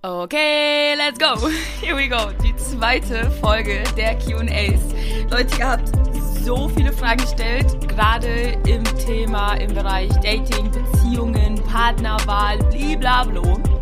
Okay, let's go. Here we go. Die zweite Folge der QAs. Leute, ihr habt so viele Fragen gestellt, gerade im Thema, im Bereich Dating, Beziehungen, Partnerwahl, blablabla.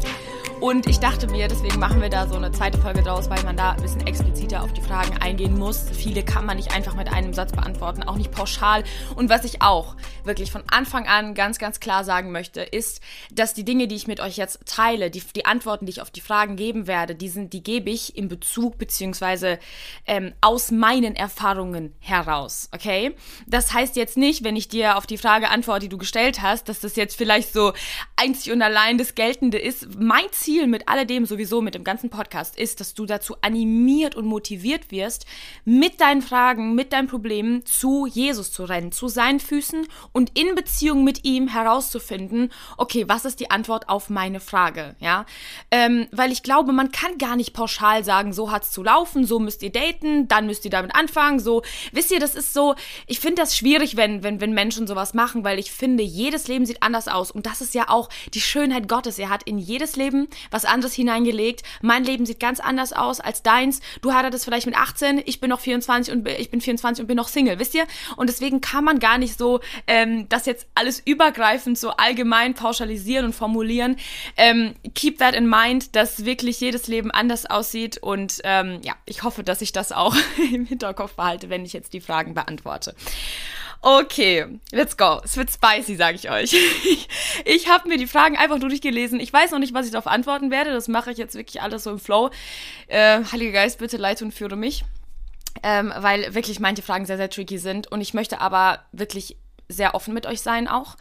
Und ich dachte mir, deswegen machen wir da so eine zweite Folge draus, weil man da ein bisschen expliziter auf die Fragen eingehen muss. Viele kann man nicht einfach mit einem Satz beantworten, auch nicht pauschal. Und was ich auch wirklich von Anfang an ganz, ganz klar sagen möchte, ist, dass die Dinge, die ich mit euch jetzt teile, die, die Antworten, die ich auf die Fragen geben werde, die, sind, die gebe ich in Bezug beziehungsweise ähm, aus meinen Erfahrungen heraus. Okay? Das heißt jetzt nicht, wenn ich dir auf die Frage antworte, die du gestellt hast, dass das jetzt vielleicht so einzig und allein das Geltende ist. Mein Ziel Ziel mit alledem sowieso, mit dem ganzen Podcast, ist, dass du dazu animiert und motiviert wirst, mit deinen Fragen, mit deinen Problemen zu Jesus zu rennen, zu seinen Füßen und in Beziehung mit ihm herauszufinden, okay, was ist die Antwort auf meine Frage, ja? Ähm, weil ich glaube, man kann gar nicht pauschal sagen, so hat's zu laufen, so müsst ihr daten, dann müsst ihr damit anfangen, so, wisst ihr, das ist so, ich finde das schwierig, wenn, wenn, wenn Menschen sowas machen, weil ich finde, jedes Leben sieht anders aus und das ist ja auch die Schönheit Gottes. Er hat in jedes Leben was anderes hineingelegt. Mein Leben sieht ganz anders aus als deins. Du heiratest vielleicht mit 18, ich bin noch 24 und ich bin 24 und bin noch Single, wisst ihr? Und deswegen kann man gar nicht so ähm, das jetzt alles übergreifend so allgemein pauschalisieren und formulieren. Ähm, keep that in mind, dass wirklich jedes Leben anders aussieht und ähm, ja, ich hoffe, dass ich das auch im Hinterkopf behalte, wenn ich jetzt die Fragen beantworte. Okay, let's go. Es wird spicy, sage ich euch. Ich, ich habe mir die Fragen einfach durchgelesen. Ich weiß noch nicht, was ich darauf antworten werde. Das mache ich jetzt wirklich alles so im Flow. Äh, Heiliger Geist, bitte leite und führe mich. Ähm, weil wirklich manche Fragen sehr, sehr tricky sind. Und ich möchte aber wirklich sehr offen mit euch sein auch,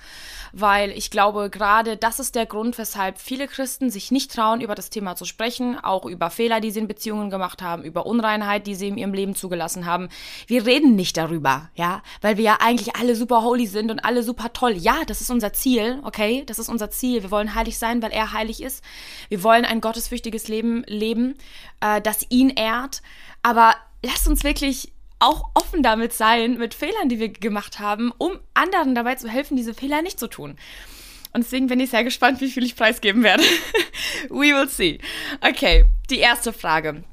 weil ich glaube, gerade das ist der Grund, weshalb viele Christen sich nicht trauen, über das Thema zu sprechen, auch über Fehler, die sie in Beziehungen gemacht haben, über Unreinheit, die sie in ihrem Leben zugelassen haben. Wir reden nicht darüber, ja, weil wir ja eigentlich alle super holy sind und alle super toll. Ja, das ist unser Ziel, okay? Das ist unser Ziel. Wir wollen heilig sein, weil er heilig ist. Wir wollen ein gottesfürchtiges Leben leben, äh, das ihn ehrt. Aber lasst uns wirklich auch offen damit sein, mit Fehlern, die wir gemacht haben, um anderen dabei zu helfen, diese Fehler nicht zu tun. Und deswegen bin ich sehr gespannt, wie viel ich preisgeben werde. We will see. Okay, die erste Frage.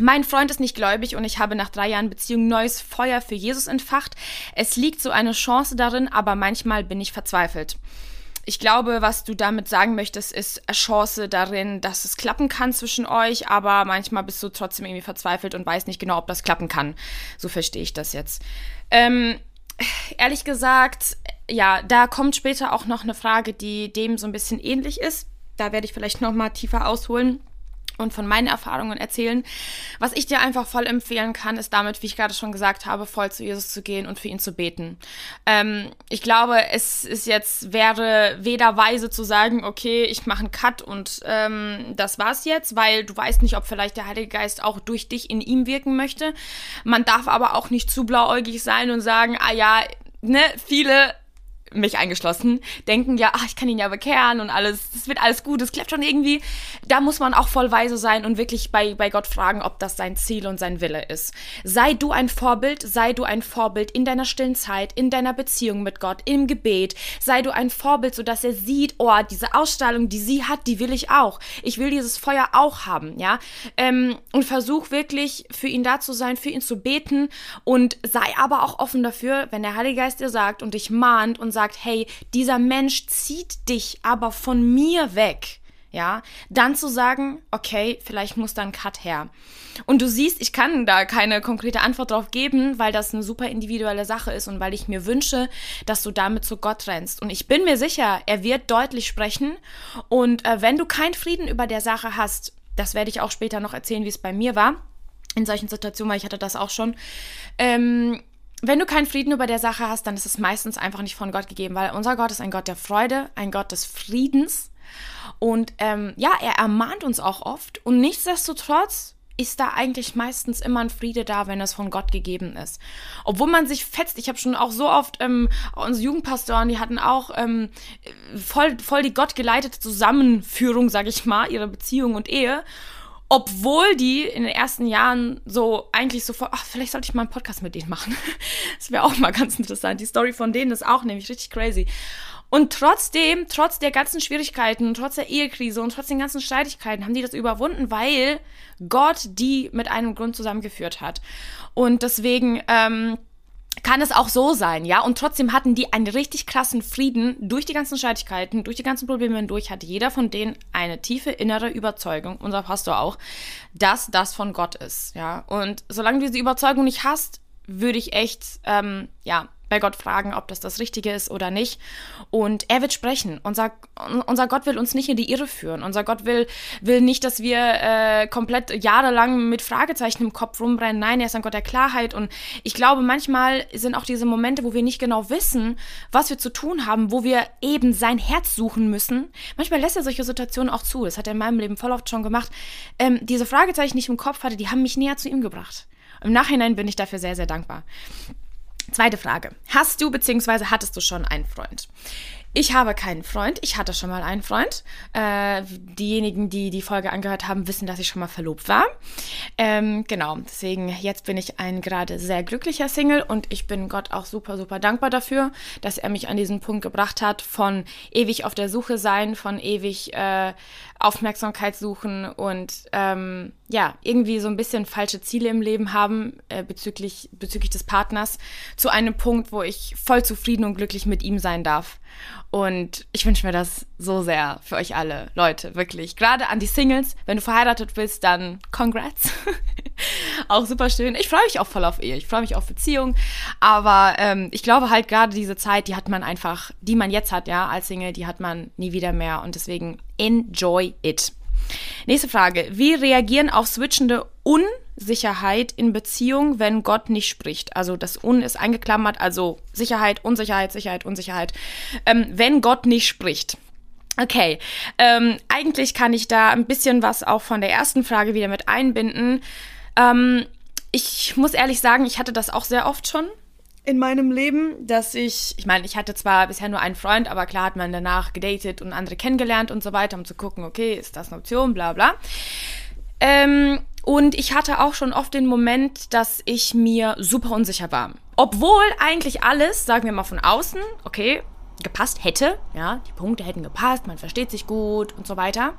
Mein Freund ist nicht gläubig und ich habe nach drei Jahren Beziehung neues Feuer für Jesus entfacht. Es liegt so eine Chance darin, aber manchmal bin ich verzweifelt ich glaube, was du damit sagen möchtest, ist Chance darin, dass es klappen kann zwischen euch, aber manchmal bist du trotzdem irgendwie verzweifelt und weißt nicht genau, ob das klappen kann. So verstehe ich das jetzt. Ähm, ehrlich gesagt, ja, da kommt später auch noch eine Frage, die dem so ein bisschen ähnlich ist. Da werde ich vielleicht noch mal tiefer ausholen und von meinen Erfahrungen erzählen. Was ich dir einfach voll empfehlen kann, ist damit, wie ich gerade schon gesagt habe, voll zu Jesus zu gehen und für ihn zu beten. Ähm, ich glaube, es ist jetzt, wäre weder weise zu sagen, okay, ich mache einen Cut und ähm, das war's jetzt, weil du weißt nicht, ob vielleicht der Heilige Geist auch durch dich in ihm wirken möchte. Man darf aber auch nicht zu blauäugig sein und sagen, ah ja, ne, viele mich eingeschlossen, denken ja, ach, ich kann ihn ja bekehren und alles, das wird alles gut, das klappt schon irgendwie. Da muss man auch voll weise sein und wirklich bei, bei Gott fragen, ob das sein Ziel und sein Wille ist. Sei du ein Vorbild, sei du ein Vorbild in deiner stillen Zeit, in deiner Beziehung mit Gott, im Gebet. Sei du ein Vorbild, sodass er sieht, oh, diese Ausstrahlung, die sie hat, die will ich auch. Ich will dieses Feuer auch haben, ja. Ähm, und versuch wirklich für ihn da zu sein, für ihn zu beten und sei aber auch offen dafür, wenn der Heilige Geist dir sagt und dich mahnt und sagt, sagt, hey, dieser Mensch zieht dich aber von mir weg, ja, dann zu sagen, okay, vielleicht muss da ein Cut her. Und du siehst, ich kann da keine konkrete Antwort drauf geben, weil das eine super individuelle Sache ist und weil ich mir wünsche, dass du damit zu Gott rennst. Und ich bin mir sicher, er wird deutlich sprechen. Und äh, wenn du keinen Frieden über der Sache hast, das werde ich auch später noch erzählen, wie es bei mir war, in solchen Situationen, weil ich hatte das auch schon, ähm, wenn du keinen Frieden über der Sache hast, dann ist es meistens einfach nicht von Gott gegeben, weil unser Gott ist ein Gott der Freude, ein Gott des Friedens. Und ähm, ja, er ermahnt uns auch oft. Und nichtsdestotrotz ist da eigentlich meistens immer ein Friede da, wenn es von Gott gegeben ist. Obwohl man sich fetzt, ich habe schon auch so oft ähm, unsere Jugendpastoren, die hatten auch ähm, voll, voll die gottgeleitete Zusammenführung, sag ich mal, ihre Beziehung und Ehe obwohl die in den ersten Jahren so eigentlich sofort, ach, vielleicht sollte ich mal einen Podcast mit denen machen. das wäre auch mal ganz interessant. Die Story von denen ist auch nämlich richtig crazy. Und trotzdem, trotz der ganzen Schwierigkeiten, trotz der Ehekrise und trotz den ganzen Streitigkeiten, haben die das überwunden, weil Gott die mit einem Grund zusammengeführt hat. Und deswegen ähm, kann es auch so sein, ja. Und trotzdem hatten die einen richtig krassen Frieden durch die ganzen Streitigkeiten, durch die ganzen Probleme hindurch, hat jeder von denen eine tiefe innere Überzeugung, unser Pastor auch, dass das von Gott ist, ja. Und solange du diese Überzeugung nicht hast, würde ich echt, ähm, ja, bei Gott fragen, ob das das Richtige ist oder nicht. Und er wird sprechen. Unser, unser Gott will uns nicht in die Irre führen. Unser Gott will, will nicht, dass wir äh, komplett jahrelang mit Fragezeichen im Kopf rumrennen. Nein, er ist ein Gott der Klarheit. Und ich glaube, manchmal sind auch diese Momente, wo wir nicht genau wissen, was wir zu tun haben, wo wir eben sein Herz suchen müssen. Manchmal lässt er solche Situationen auch zu. Das hat er in meinem Leben voll oft schon gemacht. Ähm, diese Fragezeichen, die ich im Kopf hatte, die haben mich näher zu ihm gebracht. Im Nachhinein bin ich dafür sehr, sehr dankbar. Zweite Frage. Hast du bzw. hattest du schon einen Freund? Ich habe keinen Freund. Ich hatte schon mal einen Freund. Äh, diejenigen, die die Folge angehört haben, wissen, dass ich schon mal verlobt war. Ähm, genau, deswegen jetzt bin ich ein gerade sehr glücklicher Single und ich bin Gott auch super, super dankbar dafür, dass er mich an diesen Punkt gebracht hat von ewig auf der Suche sein, von ewig äh, Aufmerksamkeit suchen und ähm, ja, irgendwie so ein bisschen falsche Ziele im Leben haben äh, bezüglich, bezüglich des Partners zu einem Punkt, wo ich voll zufrieden und glücklich mit ihm sein darf. Und ich wünsche mir das so sehr für euch alle, Leute, wirklich. Gerade an die Singles, wenn du verheiratet bist, dann congrats. auch super schön. Ich freue mich auch voll auf Ehe. Ich freue mich auf Beziehung. Aber ähm, ich glaube halt gerade diese Zeit, die hat man einfach, die man jetzt hat, ja, als Single, die hat man nie wieder mehr. Und deswegen enjoy it. Nächste Frage. Wie reagieren auf switchende Unsicherheit in Beziehung, wenn Gott nicht spricht? Also das Un ist eingeklammert, also Sicherheit, Unsicherheit, Sicherheit, Unsicherheit. Ähm, wenn Gott nicht spricht. Okay, ähm, eigentlich kann ich da ein bisschen was auch von der ersten Frage wieder mit einbinden. Ähm, ich muss ehrlich sagen, ich hatte das auch sehr oft schon in meinem Leben, dass ich, ich meine, ich hatte zwar bisher nur einen Freund, aber klar hat man danach gedatet und andere kennengelernt und so weiter, um zu gucken, okay, ist das eine Option, bla bla. Ähm, und ich hatte auch schon oft den Moment, dass ich mir super unsicher war. Obwohl eigentlich alles, sagen wir mal von außen, okay, gepasst hätte, ja, die Punkte hätten gepasst, man versteht sich gut und so weiter.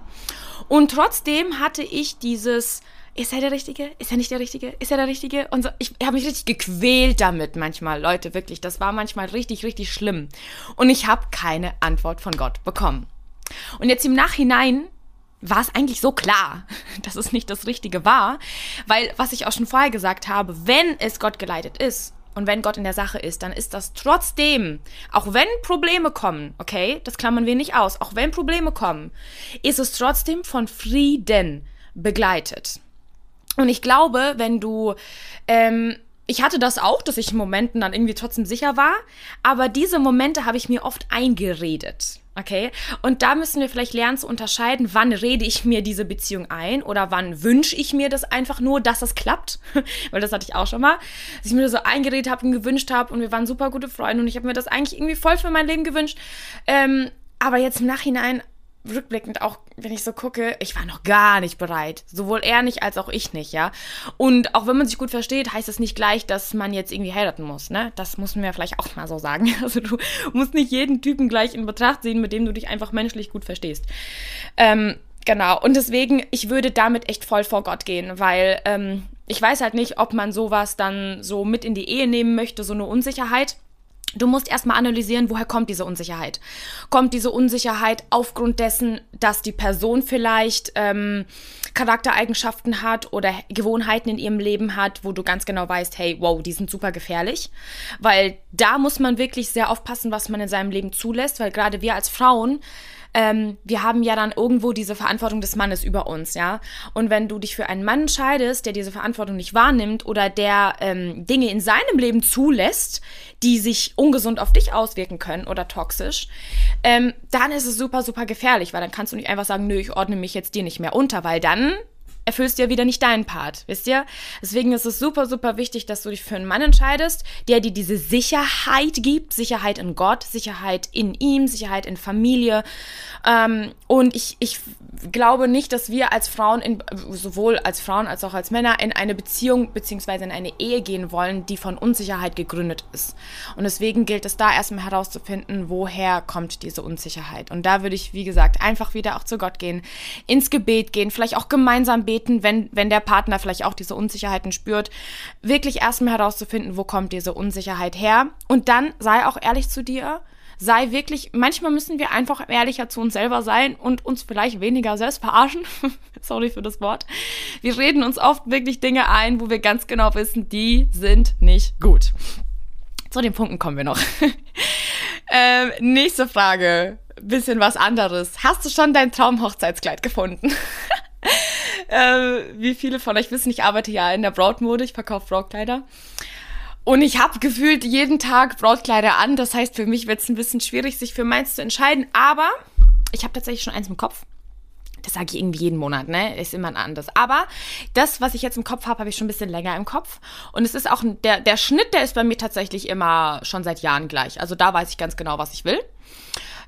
Und trotzdem hatte ich dieses, ist er der Richtige? Ist er nicht der Richtige? Ist er der Richtige? Und so, ich habe mich richtig gequält damit manchmal, Leute, wirklich. Das war manchmal richtig, richtig schlimm. Und ich habe keine Antwort von Gott bekommen. Und jetzt im Nachhinein war es eigentlich so klar, dass es nicht das Richtige war, weil, was ich auch schon vorher gesagt habe, wenn es Gott geleitet ist und wenn Gott in der Sache ist, dann ist das trotzdem, auch wenn Probleme kommen, okay, das klammern wir nicht aus, auch wenn Probleme kommen, ist es trotzdem von Frieden begleitet. Und ich glaube, wenn du, ähm, ich hatte das auch, dass ich in Momenten dann irgendwie trotzdem sicher war, aber diese Momente habe ich mir oft eingeredet. Okay? Und da müssen wir vielleicht lernen zu unterscheiden, wann rede ich mir diese Beziehung ein oder wann wünsche ich mir das einfach nur, dass das klappt. Weil das hatte ich auch schon mal. Dass ich mir das so eingeredet habe und gewünscht habe und wir waren super gute Freunde und ich habe mir das eigentlich irgendwie voll für mein Leben gewünscht. Ähm, aber jetzt im Nachhinein rückblickend auch, wenn ich so gucke, ich war noch gar nicht bereit. Sowohl er nicht als auch ich nicht, ja. Und auch wenn man sich gut versteht, heißt das nicht gleich, dass man jetzt irgendwie heiraten muss, ne? Das muss man ja vielleicht auch mal so sagen. Also du musst nicht jeden Typen gleich in Betracht ziehen, mit dem du dich einfach menschlich gut verstehst. Ähm, genau. Und deswegen, ich würde damit echt voll vor Gott gehen, weil ähm, ich weiß halt nicht, ob man sowas dann so mit in die Ehe nehmen möchte, so eine Unsicherheit. Du musst erstmal analysieren, woher kommt diese Unsicherheit. Kommt diese Unsicherheit aufgrund dessen, dass die Person vielleicht ähm, Charaktereigenschaften hat oder Gewohnheiten in ihrem Leben hat, wo du ganz genau weißt, hey, wow, die sind super gefährlich. Weil da muss man wirklich sehr aufpassen, was man in seinem Leben zulässt, weil gerade wir als Frauen ähm, wir haben ja dann irgendwo diese Verantwortung des Mannes über uns, ja. Und wenn du dich für einen Mann entscheidest, der diese Verantwortung nicht wahrnimmt oder der ähm, Dinge in seinem Leben zulässt, die sich ungesund auf dich auswirken können oder toxisch, ähm, dann ist es super, super gefährlich, weil dann kannst du nicht einfach sagen, nö, ich ordne mich jetzt dir nicht mehr unter, weil dann erfüllst du ja wieder nicht deinen Part, wisst ihr? Deswegen ist es super, super wichtig, dass du dich für einen Mann entscheidest, der dir diese Sicherheit gibt, Sicherheit in Gott, Sicherheit in ihm, Sicherheit in Familie. Ähm, und ich, ich glaube nicht, dass wir als Frauen, in, sowohl als Frauen als auch als Männer, in eine Beziehung bzw. in eine Ehe gehen wollen, die von Unsicherheit gegründet ist. Und deswegen gilt es da erstmal herauszufinden, woher kommt diese Unsicherheit. Und da würde ich, wie gesagt, einfach wieder auch zu Gott gehen, ins Gebet gehen, vielleicht auch gemeinsam beten, wenn, wenn der Partner vielleicht auch diese Unsicherheiten spürt. Wirklich erstmal herauszufinden, wo kommt diese Unsicherheit her. Und dann sei auch ehrlich zu dir sei wirklich, manchmal müssen wir einfach ehrlicher zu uns selber sein und uns vielleicht weniger selbst verarschen. Sorry für das Wort. Wir reden uns oft wirklich Dinge ein, wo wir ganz genau wissen, die sind nicht gut. Zu den Punkten kommen wir noch. ähm, nächste Frage. Bisschen was anderes. Hast du schon dein Traumhochzeitskleid gefunden? ähm, wie viele von euch wissen, ich arbeite ja in der Brautmode, ich verkaufe Brautkleider. Und ich habe gefühlt jeden Tag Brautkleider an. Das heißt, für mich wird es ein bisschen schwierig, sich für meins zu entscheiden. Aber ich habe tatsächlich schon eins im Kopf. Das sage ich irgendwie jeden Monat, ne? Ist immer ein anderes. Aber das, was ich jetzt im Kopf habe, habe ich schon ein bisschen länger im Kopf. Und es ist auch, der, der Schnitt, der ist bei mir tatsächlich immer schon seit Jahren gleich. Also da weiß ich ganz genau, was ich will.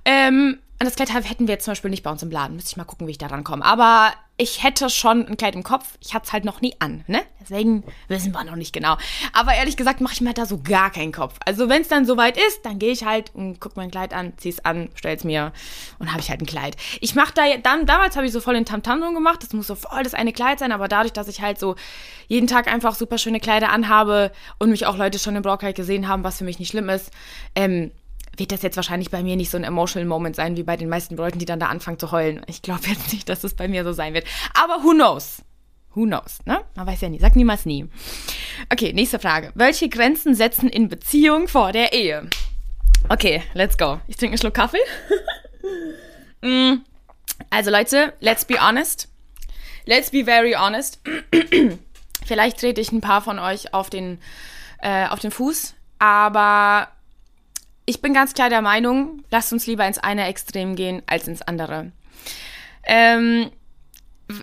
Ähm, das Kleid hätten wir jetzt zum Beispiel nicht bei uns im Laden. Müsste ich mal gucken, wie ich da rankomme. Aber ich hätte schon ein Kleid im Kopf. Ich hatte es halt noch nie an, ne? Deswegen wissen wir noch nicht genau. Aber ehrlich gesagt mache ich mir da so gar keinen Kopf. Also wenn es dann soweit ist, dann gehe ich halt und gucke mein Kleid an, ziehe es an, stelle es mir und habe ich halt ein Kleid. Ich mache da dann damals habe ich so voll den Tamtam -Tam gemacht. Das muss so voll das eine Kleid sein. Aber dadurch, dass ich halt so jeden Tag einfach super schöne Kleider anhabe und mich auch Leute schon im Brautkleid gesehen haben, was für mich nicht schlimm ist, ähm, wird das jetzt wahrscheinlich bei mir nicht so ein emotional Moment sein wie bei den meisten Leuten, die dann da anfangen zu heulen. Ich glaube jetzt nicht, dass es bei mir so sein wird. Aber who knows? Who knows, ne? Man weiß ja nie. Sag niemals nie. Okay, nächste Frage. Welche Grenzen setzen in Beziehung vor der Ehe? Okay, let's go. Ich trinke einen Schluck Kaffee. Mm. also Leute, let's be honest. Let's be very honest. Vielleicht trete ich ein paar von euch auf den, äh, auf den Fuß, aber ich bin ganz klar der Meinung, lasst uns lieber ins eine Extrem gehen als ins andere. Ähm,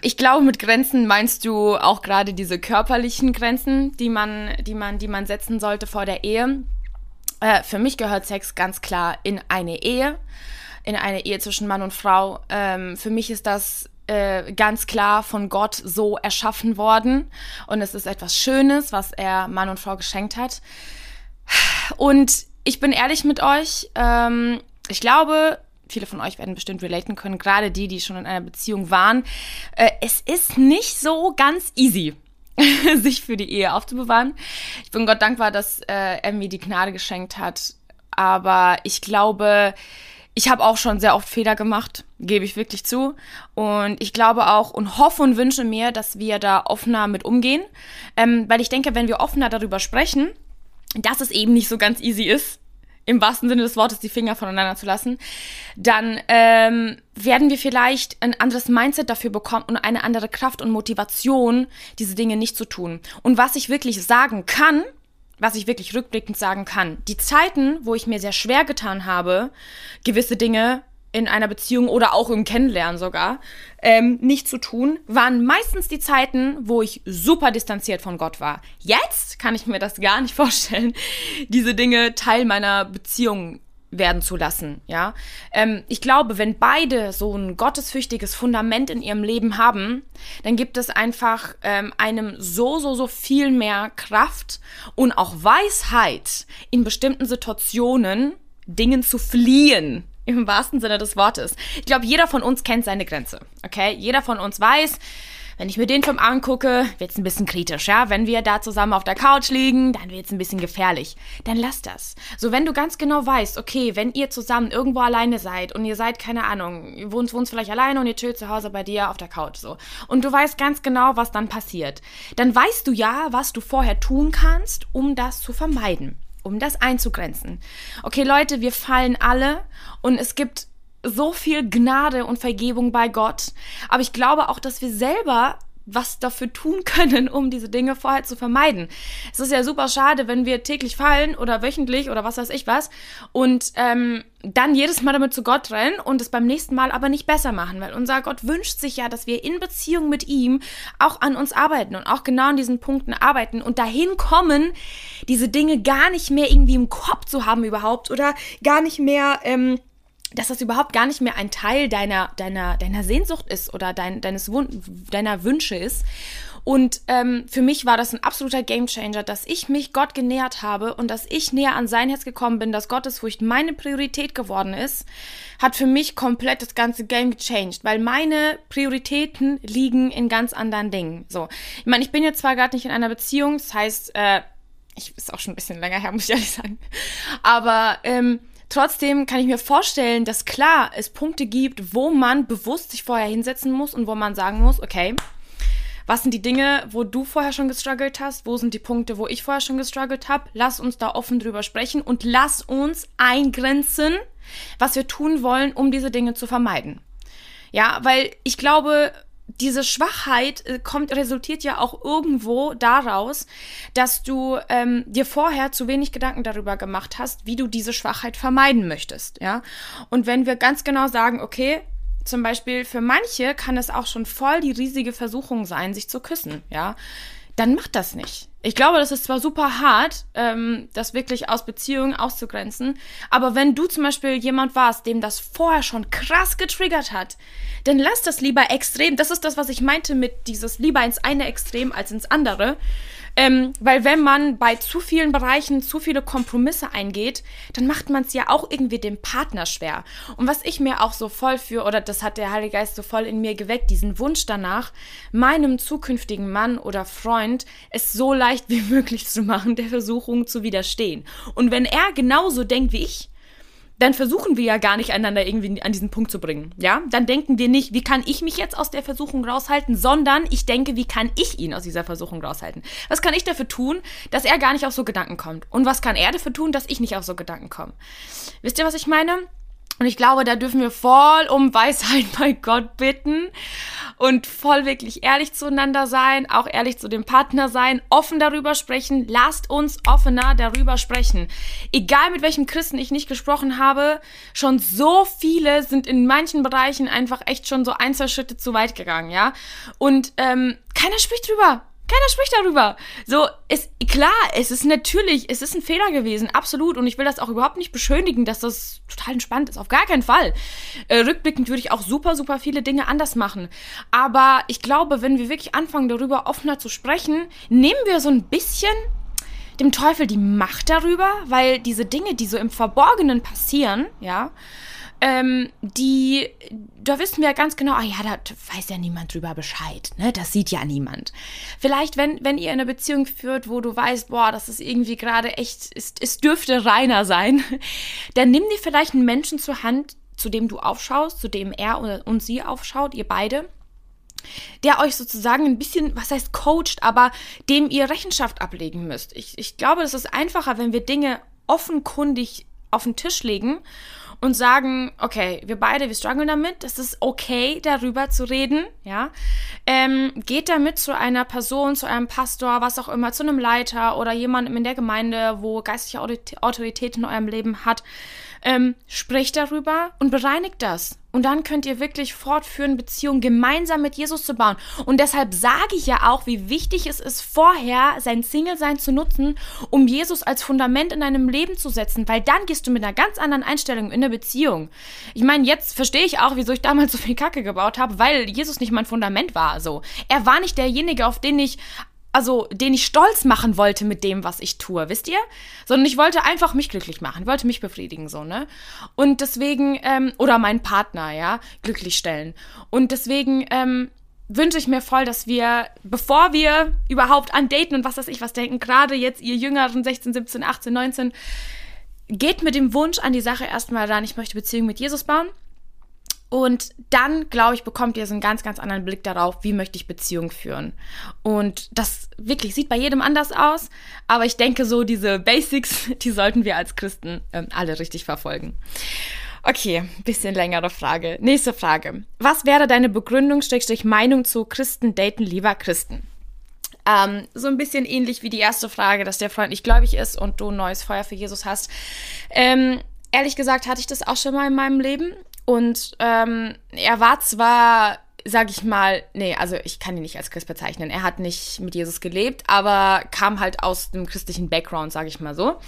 ich glaube, mit Grenzen meinst du auch gerade diese körperlichen Grenzen, die man, die man, die man setzen sollte vor der Ehe. Äh, für mich gehört Sex ganz klar in eine Ehe, in eine Ehe zwischen Mann und Frau. Ähm, für mich ist das äh, ganz klar von Gott so erschaffen worden und es ist etwas Schönes, was er Mann und Frau geschenkt hat. Und ich bin ehrlich mit euch. Ähm, ich glaube, viele von euch werden bestimmt relaten können, gerade die, die schon in einer Beziehung waren. Äh, es ist nicht so ganz easy, sich für die Ehe aufzubewahren. Ich bin Gott dankbar, dass äh, er mir die Gnade geschenkt hat. Aber ich glaube, ich habe auch schon sehr oft Fehler gemacht, gebe ich wirklich zu. Und ich glaube auch und hoffe und wünsche mir, dass wir da offener mit umgehen. Ähm, weil ich denke, wenn wir offener darüber sprechen, dass es eben nicht so ganz easy ist, im wahrsten Sinne des Wortes die Finger voneinander zu lassen, dann ähm, werden wir vielleicht ein anderes Mindset dafür bekommen und eine andere Kraft und Motivation, diese Dinge nicht zu tun. Und was ich wirklich sagen kann, was ich wirklich rückblickend sagen kann, die Zeiten, wo ich mir sehr schwer getan habe, gewisse Dinge in einer Beziehung oder auch im Kennenlernen sogar ähm, nicht zu tun, waren meistens die Zeiten, wo ich super distanziert von Gott war. Jetzt kann ich mir das gar nicht vorstellen, diese Dinge Teil meiner Beziehung werden zu lassen, ja. Ähm, ich glaube, wenn beide so ein gottesfürchtiges Fundament in ihrem Leben haben, dann gibt es einfach ähm, einem so, so, so viel mehr Kraft und auch Weisheit in bestimmten Situationen Dingen zu fliehen, im wahrsten Sinne des Wortes. Ich glaube, jeder von uns kennt seine Grenze. Okay? Jeder von uns weiß, wenn ich mir den Film angucke, wird es ein bisschen kritisch, ja? Wenn wir da zusammen auf der Couch liegen, dann wird es ein bisschen gefährlich. Dann lass das. So, wenn du ganz genau weißt, okay, wenn ihr zusammen irgendwo alleine seid und ihr seid, keine Ahnung, ihr wohnt, wohnt vielleicht alleine und ihr chillt zu Hause bei dir auf der Couch, so. Und du weißt ganz genau, was dann passiert. Dann weißt du ja, was du vorher tun kannst, um das zu vermeiden um das einzugrenzen. Okay, Leute, wir fallen alle und es gibt so viel Gnade und Vergebung bei Gott. Aber ich glaube auch, dass wir selber was dafür tun können, um diese Dinge vorher zu vermeiden. Es ist ja super schade, wenn wir täglich fallen oder wöchentlich oder was weiß ich was und ähm, dann jedes Mal damit zu Gott rennen und es beim nächsten Mal aber nicht besser machen, weil unser Gott wünscht sich ja, dass wir in Beziehung mit ihm auch an uns arbeiten und auch genau an diesen Punkten arbeiten und dahin kommen, diese Dinge gar nicht mehr irgendwie im Kopf zu haben überhaupt oder gar nicht mehr ähm, dass das überhaupt gar nicht mehr ein Teil deiner, deiner, deiner Sehnsucht ist oder dein, deines Wun deiner Wünsche ist. Und ähm, für mich war das ein absoluter Gamechanger, dass ich mich Gott genähert habe und dass ich näher an sein Herz gekommen bin, dass Gottesfurcht meine Priorität geworden ist, hat für mich komplett das ganze Game gechanged, weil meine Prioritäten liegen in ganz anderen Dingen. So, ich meine, ich bin jetzt zwar gerade nicht in einer Beziehung, das heißt, äh, ich ist auch schon ein bisschen länger her, muss ich ehrlich sagen, aber ähm, Trotzdem kann ich mir vorstellen, dass klar es Punkte gibt, wo man bewusst sich vorher hinsetzen muss und wo man sagen muss, okay, was sind die Dinge, wo du vorher schon gestruggelt hast? Wo sind die Punkte, wo ich vorher schon gestruggelt habe? Lass uns da offen drüber sprechen und lass uns eingrenzen, was wir tun wollen, um diese Dinge zu vermeiden. Ja, weil ich glaube, diese Schwachheit äh, kommt, resultiert ja auch irgendwo daraus, dass du ähm, dir vorher zu wenig Gedanken darüber gemacht hast, wie du diese Schwachheit vermeiden möchtest, ja. Und wenn wir ganz genau sagen, okay, zum Beispiel für manche kann es auch schon voll die riesige Versuchung sein, sich zu küssen, ja, dann macht das nicht. Ich glaube, das ist zwar super hart, ähm, das wirklich aus Beziehungen auszugrenzen, aber wenn du zum Beispiel jemand warst, dem das vorher schon krass getriggert hat, dann lass das lieber extrem. Das ist das, was ich meinte mit dieses lieber ins eine Extrem als ins andere. Ähm, weil wenn man bei zu vielen Bereichen zu viele Kompromisse eingeht, dann macht man es ja auch irgendwie dem Partner schwer. Und was ich mir auch so voll für, oder das hat der Heilige Geist so voll in mir geweckt, diesen Wunsch danach, meinem zukünftigen Mann oder Freund es so leicht wie möglich zu machen, der Versuchung zu widerstehen. Und wenn er genauso denkt wie ich, dann versuchen wir ja gar nicht einander irgendwie an diesen Punkt zu bringen. Ja, dann denken wir nicht, wie kann ich mich jetzt aus der Versuchung raushalten, sondern ich denke, wie kann ich ihn aus dieser Versuchung raushalten? Was kann ich dafür tun, dass er gar nicht auf so Gedanken kommt? Und was kann er dafür tun, dass ich nicht auf so Gedanken komme? Wisst ihr, was ich meine? Und ich glaube, da dürfen wir voll um Weisheit bei Gott bitten und voll wirklich ehrlich zueinander sein, auch ehrlich zu dem Partner sein, offen darüber sprechen. Lasst uns offener darüber sprechen. Egal mit welchem Christen ich nicht gesprochen habe, schon so viele sind in manchen Bereichen einfach echt schon so ein, zwei Schritte zu weit gegangen, ja. Und ähm, keiner spricht drüber. Keiner spricht darüber. So, ist klar, es ist natürlich, es ist ein Fehler gewesen, absolut. Und ich will das auch überhaupt nicht beschönigen, dass das total entspannt ist. Auf gar keinen Fall. Äh, rückblickend würde ich auch super, super viele Dinge anders machen. Aber ich glaube, wenn wir wirklich anfangen, darüber offener zu sprechen, nehmen wir so ein bisschen dem Teufel die Macht darüber, weil diese Dinge, die so im Verborgenen passieren, ja, ähm, die, da wissen wir ganz genau, ah ja, da weiß ja niemand drüber Bescheid, ne? Das sieht ja niemand. Vielleicht, wenn, wenn ihr eine Beziehung führt, wo du weißt, boah, das ist irgendwie gerade echt, es, es dürfte reiner sein, dann nimm dir vielleicht einen Menschen zur Hand, zu dem du aufschaust, zu dem er und sie aufschaut, ihr beide der euch sozusagen ein bisschen, was heißt coacht, aber dem ihr Rechenschaft ablegen müsst. Ich, ich glaube, es ist einfacher, wenn wir Dinge offenkundig auf den Tisch legen und sagen, okay, wir beide, wir strugglen damit, es ist okay, darüber zu reden, ja. Ähm, geht damit zu einer Person, zu einem Pastor, was auch immer, zu einem Leiter oder jemandem in der Gemeinde, wo geistliche Autorität in eurem Leben hat ähm, sprecht darüber und bereinigt das. Und dann könnt ihr wirklich fortführen, Beziehungen gemeinsam mit Jesus zu bauen. Und deshalb sage ich ja auch, wie wichtig es ist, vorher sein Single-Sein zu nutzen, um Jesus als Fundament in deinem Leben zu setzen, weil dann gehst du mit einer ganz anderen Einstellung in eine Beziehung. Ich meine, jetzt verstehe ich auch, wieso ich damals so viel Kacke gebaut habe, weil Jesus nicht mein Fundament war. So, er war nicht derjenige, auf den ich also den ich stolz machen wollte mit dem, was ich tue, wisst ihr? Sondern ich wollte einfach mich glücklich machen, wollte mich befriedigen, so, ne? Und deswegen, ähm, oder meinen Partner, ja, glücklich stellen. Und deswegen, ähm, wünsche ich mir voll, dass wir, bevor wir überhaupt an Daten und was weiß ich was denken, gerade jetzt ihr Jüngeren 16, 17, 18, 19, geht mit dem Wunsch an die Sache erstmal ran, ich möchte Beziehung mit Jesus bauen. Und dann, glaube ich, bekommt ihr so einen ganz, ganz anderen Blick darauf, wie möchte ich Beziehungen führen. Und das wirklich sieht bei jedem anders aus, aber ich denke so, diese Basics, die sollten wir als Christen ähm, alle richtig verfolgen. Okay, bisschen längere Frage. Nächste Frage. Was wäre deine Begründung, Schrägstrich Meinung zu Christen daten lieber Christen? Ähm, so ein bisschen ähnlich wie die erste Frage, dass der Freund nicht gläubig ist und du ein neues Feuer für Jesus hast. Ähm, ehrlich gesagt hatte ich das auch schon mal in meinem Leben. Und ähm, er war zwar, sag ich mal, nee, also ich kann ihn nicht als Christ bezeichnen. Er hat nicht mit Jesus gelebt, aber kam halt aus dem christlichen Background, sag ich mal so.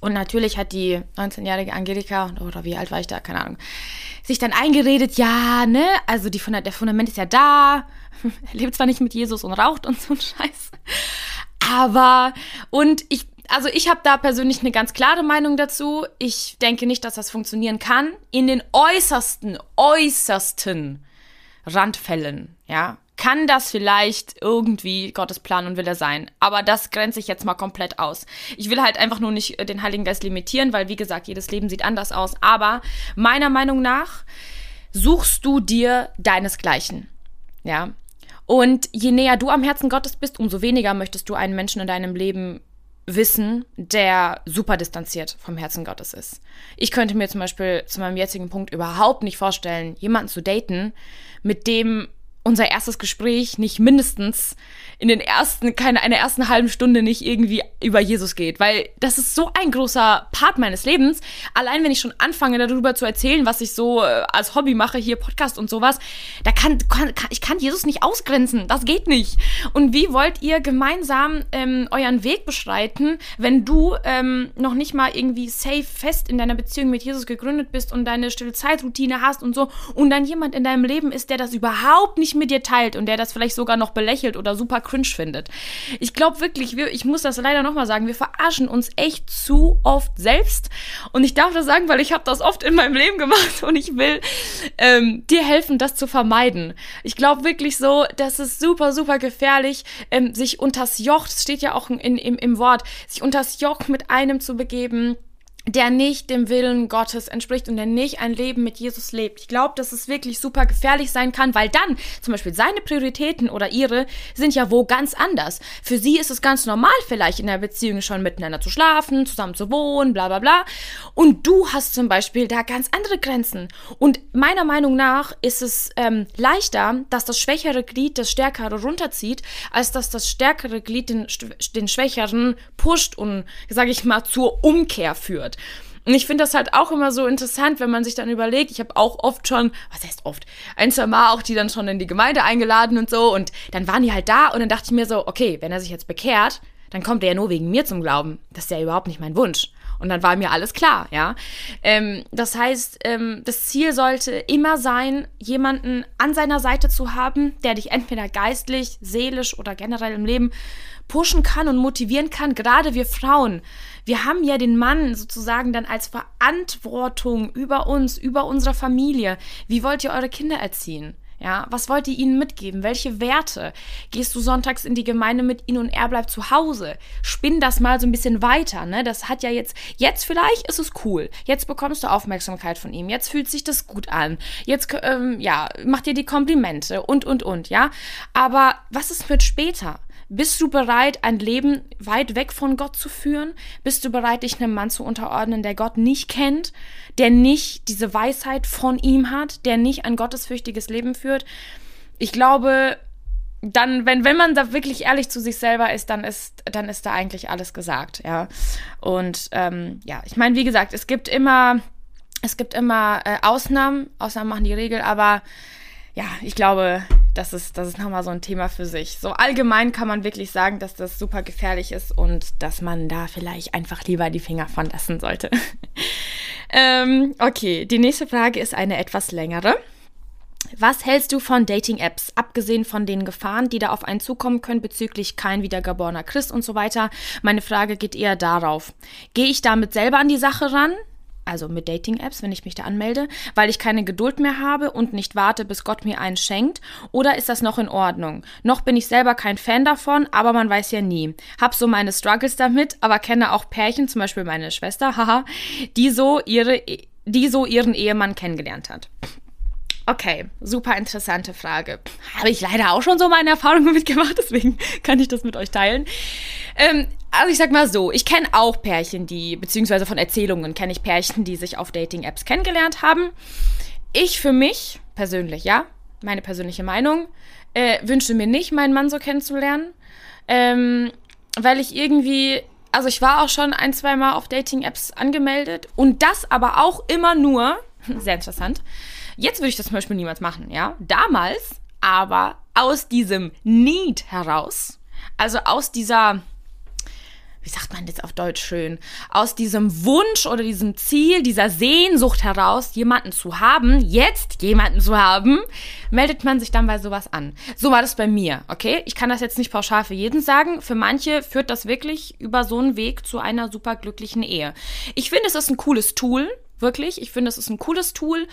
Und natürlich hat die 19-jährige Angelika, oder wie alt war ich da, keine Ahnung, sich dann eingeredet, ja, ne, also die, der Fundament ist ja da, er lebt zwar nicht mit Jesus und raucht und so ein Scheiß, aber, und ich, also ich habe da persönlich eine ganz klare Meinung dazu. Ich denke nicht, dass das funktionieren kann. In den äußersten, äußersten Randfällen, ja, kann das vielleicht irgendwie Gottes Plan und Wille sein. Aber das grenze ich jetzt mal komplett aus. Ich will halt einfach nur nicht äh, den Heiligen Geist limitieren, weil wie gesagt, jedes Leben sieht anders aus. Aber meiner Meinung nach suchst du dir deinesgleichen. Ja. Und je näher du am Herzen Gottes bist, umso weniger möchtest du einen Menschen in deinem Leben wissen, der super distanziert vom Herzen Gottes ist. Ich könnte mir zum Beispiel zu meinem jetzigen Punkt überhaupt nicht vorstellen, jemanden zu daten, mit dem unser erstes Gespräch nicht mindestens in den ersten, keine, einer ersten halben Stunde nicht irgendwie über Jesus geht, weil das ist so ein großer Part meines Lebens. Allein wenn ich schon anfange, darüber zu erzählen, was ich so äh, als Hobby mache, hier Podcast und sowas, da kann, kann, kann ich kann Jesus nicht ausgrenzen. Das geht nicht. Und wie wollt ihr gemeinsam ähm, euren Weg beschreiten, wenn du ähm, noch nicht mal irgendwie safe fest in deiner Beziehung mit Jesus gegründet bist und deine stille Zeitroutine hast und so und dann jemand in deinem Leben ist, der das überhaupt nicht mit dir teilt und der das vielleicht sogar noch belächelt oder super cringe findet. Ich glaube wirklich, wir, ich muss das leider nochmal sagen, wir verarschen uns echt zu oft selbst. Und ich darf das sagen, weil ich habe das oft in meinem Leben gemacht und ich will ähm, dir helfen, das zu vermeiden. Ich glaube wirklich so, das ist super, super gefährlich, ähm, sich unters Joch, das steht ja auch in, im, im Wort, sich unters Joch mit einem zu begeben, der nicht dem Willen Gottes entspricht und der nicht ein Leben mit Jesus lebt. Ich glaube, dass es wirklich super gefährlich sein kann, weil dann zum Beispiel seine Prioritäten oder ihre sind ja wo ganz anders. Für sie ist es ganz normal, vielleicht in der Beziehung schon miteinander zu schlafen, zusammen zu wohnen, bla bla bla. Und du hast zum Beispiel da ganz andere Grenzen. Und meiner Meinung nach ist es ähm, leichter, dass das schwächere Glied das stärkere runterzieht, als dass das stärkere Glied den, den schwächeren pusht und, sage ich mal, zur Umkehr führt. Und ich finde das halt auch immer so interessant, wenn man sich dann überlegt, ich habe auch oft schon, was heißt oft, ein, zwei Mal auch die dann schon in die Gemeinde eingeladen und so und dann waren die halt da und dann dachte ich mir so, okay, wenn er sich jetzt bekehrt, dann kommt er ja nur wegen mir zum Glauben. Das ist ja überhaupt nicht mein Wunsch. Und dann war mir alles klar, ja. Ähm, das heißt, ähm, das Ziel sollte immer sein, jemanden an seiner Seite zu haben, der dich entweder geistlich, seelisch oder generell im Leben pushen kann und motivieren kann. Gerade wir Frauen, wir haben ja den Mann sozusagen dann als Verantwortung über uns, über unsere Familie. Wie wollt ihr eure Kinder erziehen? Ja, was wollt ihr ihnen mitgeben? Welche Werte? Gehst du sonntags in die Gemeinde mit ihnen und er bleibt zu Hause? Spinn das mal so ein bisschen weiter, ne? Das hat ja jetzt, jetzt vielleicht ist es cool. Jetzt bekommst du Aufmerksamkeit von ihm. Jetzt fühlt sich das gut an. Jetzt, ähm, ja, macht dir die Komplimente und, und, und, ja? Aber was ist mit später? Bist du bereit, ein Leben weit weg von Gott zu führen? Bist du bereit, dich einem Mann zu unterordnen, der Gott nicht kennt, der nicht diese Weisheit von ihm hat, der nicht ein gottesfürchtiges Leben führt? Ich glaube, dann, wenn, wenn man da wirklich ehrlich zu sich selber ist, dann ist, dann ist da eigentlich alles gesagt, ja. Und ähm, ja, ich meine, wie gesagt, es gibt immer, es gibt immer äh, Ausnahmen, Ausnahmen machen die Regel, aber ja, ich glaube, das ist, das ist nochmal so ein Thema für sich. So allgemein kann man wirklich sagen, dass das super gefährlich ist und dass man da vielleicht einfach lieber die Finger von lassen sollte. ähm, okay, die nächste Frage ist eine etwas längere. Was hältst du von Dating-Apps, abgesehen von den Gefahren, die da auf einen zukommen können bezüglich kein wiedergeborener Christ und so weiter? Meine Frage geht eher darauf. Gehe ich damit selber an die Sache ran? Also mit Dating-Apps, wenn ich mich da anmelde, weil ich keine Geduld mehr habe und nicht warte, bis Gott mir einen schenkt? Oder ist das noch in Ordnung? Noch bin ich selber kein Fan davon, aber man weiß ja nie. Hab so meine Struggles damit, aber kenne auch Pärchen, zum Beispiel meine Schwester, haha, die so ihre, die so ihren Ehemann kennengelernt hat. Okay, super interessante Frage. Habe ich leider auch schon so meine Erfahrungen mitgemacht, deswegen kann ich das mit euch teilen. Ähm, also ich sag mal so, ich kenne auch Pärchen, die, beziehungsweise von Erzählungen kenne ich Pärchen, die sich auf Dating-Apps kennengelernt haben. Ich für mich persönlich, ja, meine persönliche Meinung, äh, wünsche mir nicht, meinen Mann so kennenzulernen, ähm, weil ich irgendwie, also ich war auch schon ein, zwei Mal auf Dating-Apps angemeldet und das aber auch immer nur, sehr interessant, jetzt würde ich das zum Beispiel niemals machen, ja, damals aber aus diesem Need heraus, also aus dieser wie sagt man das auf Deutsch schön, aus diesem Wunsch oder diesem Ziel, dieser Sehnsucht heraus, jemanden zu haben, jetzt jemanden zu haben, meldet man sich dann bei sowas an. So war das bei mir, okay? Ich kann das jetzt nicht pauschal für jeden sagen. Für manche führt das wirklich über so einen Weg zu einer superglücklichen Ehe. Ich finde, es ist ein cooles Tool, wirklich. Ich finde, es ist ein cooles Tool.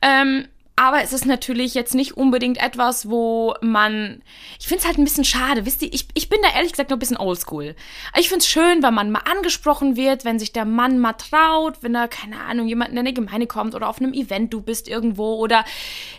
Ähm, aber es ist natürlich jetzt nicht unbedingt etwas, wo man. Ich finde es halt ein bisschen schade. Wisst ihr, ich, ich bin da ehrlich gesagt noch ein bisschen oldschool. Ich finde es schön, wenn man mal angesprochen wird, wenn sich der Mann mal traut, wenn da, keine Ahnung, jemand in eine Gemeinde kommt oder auf einem Event du bist irgendwo oder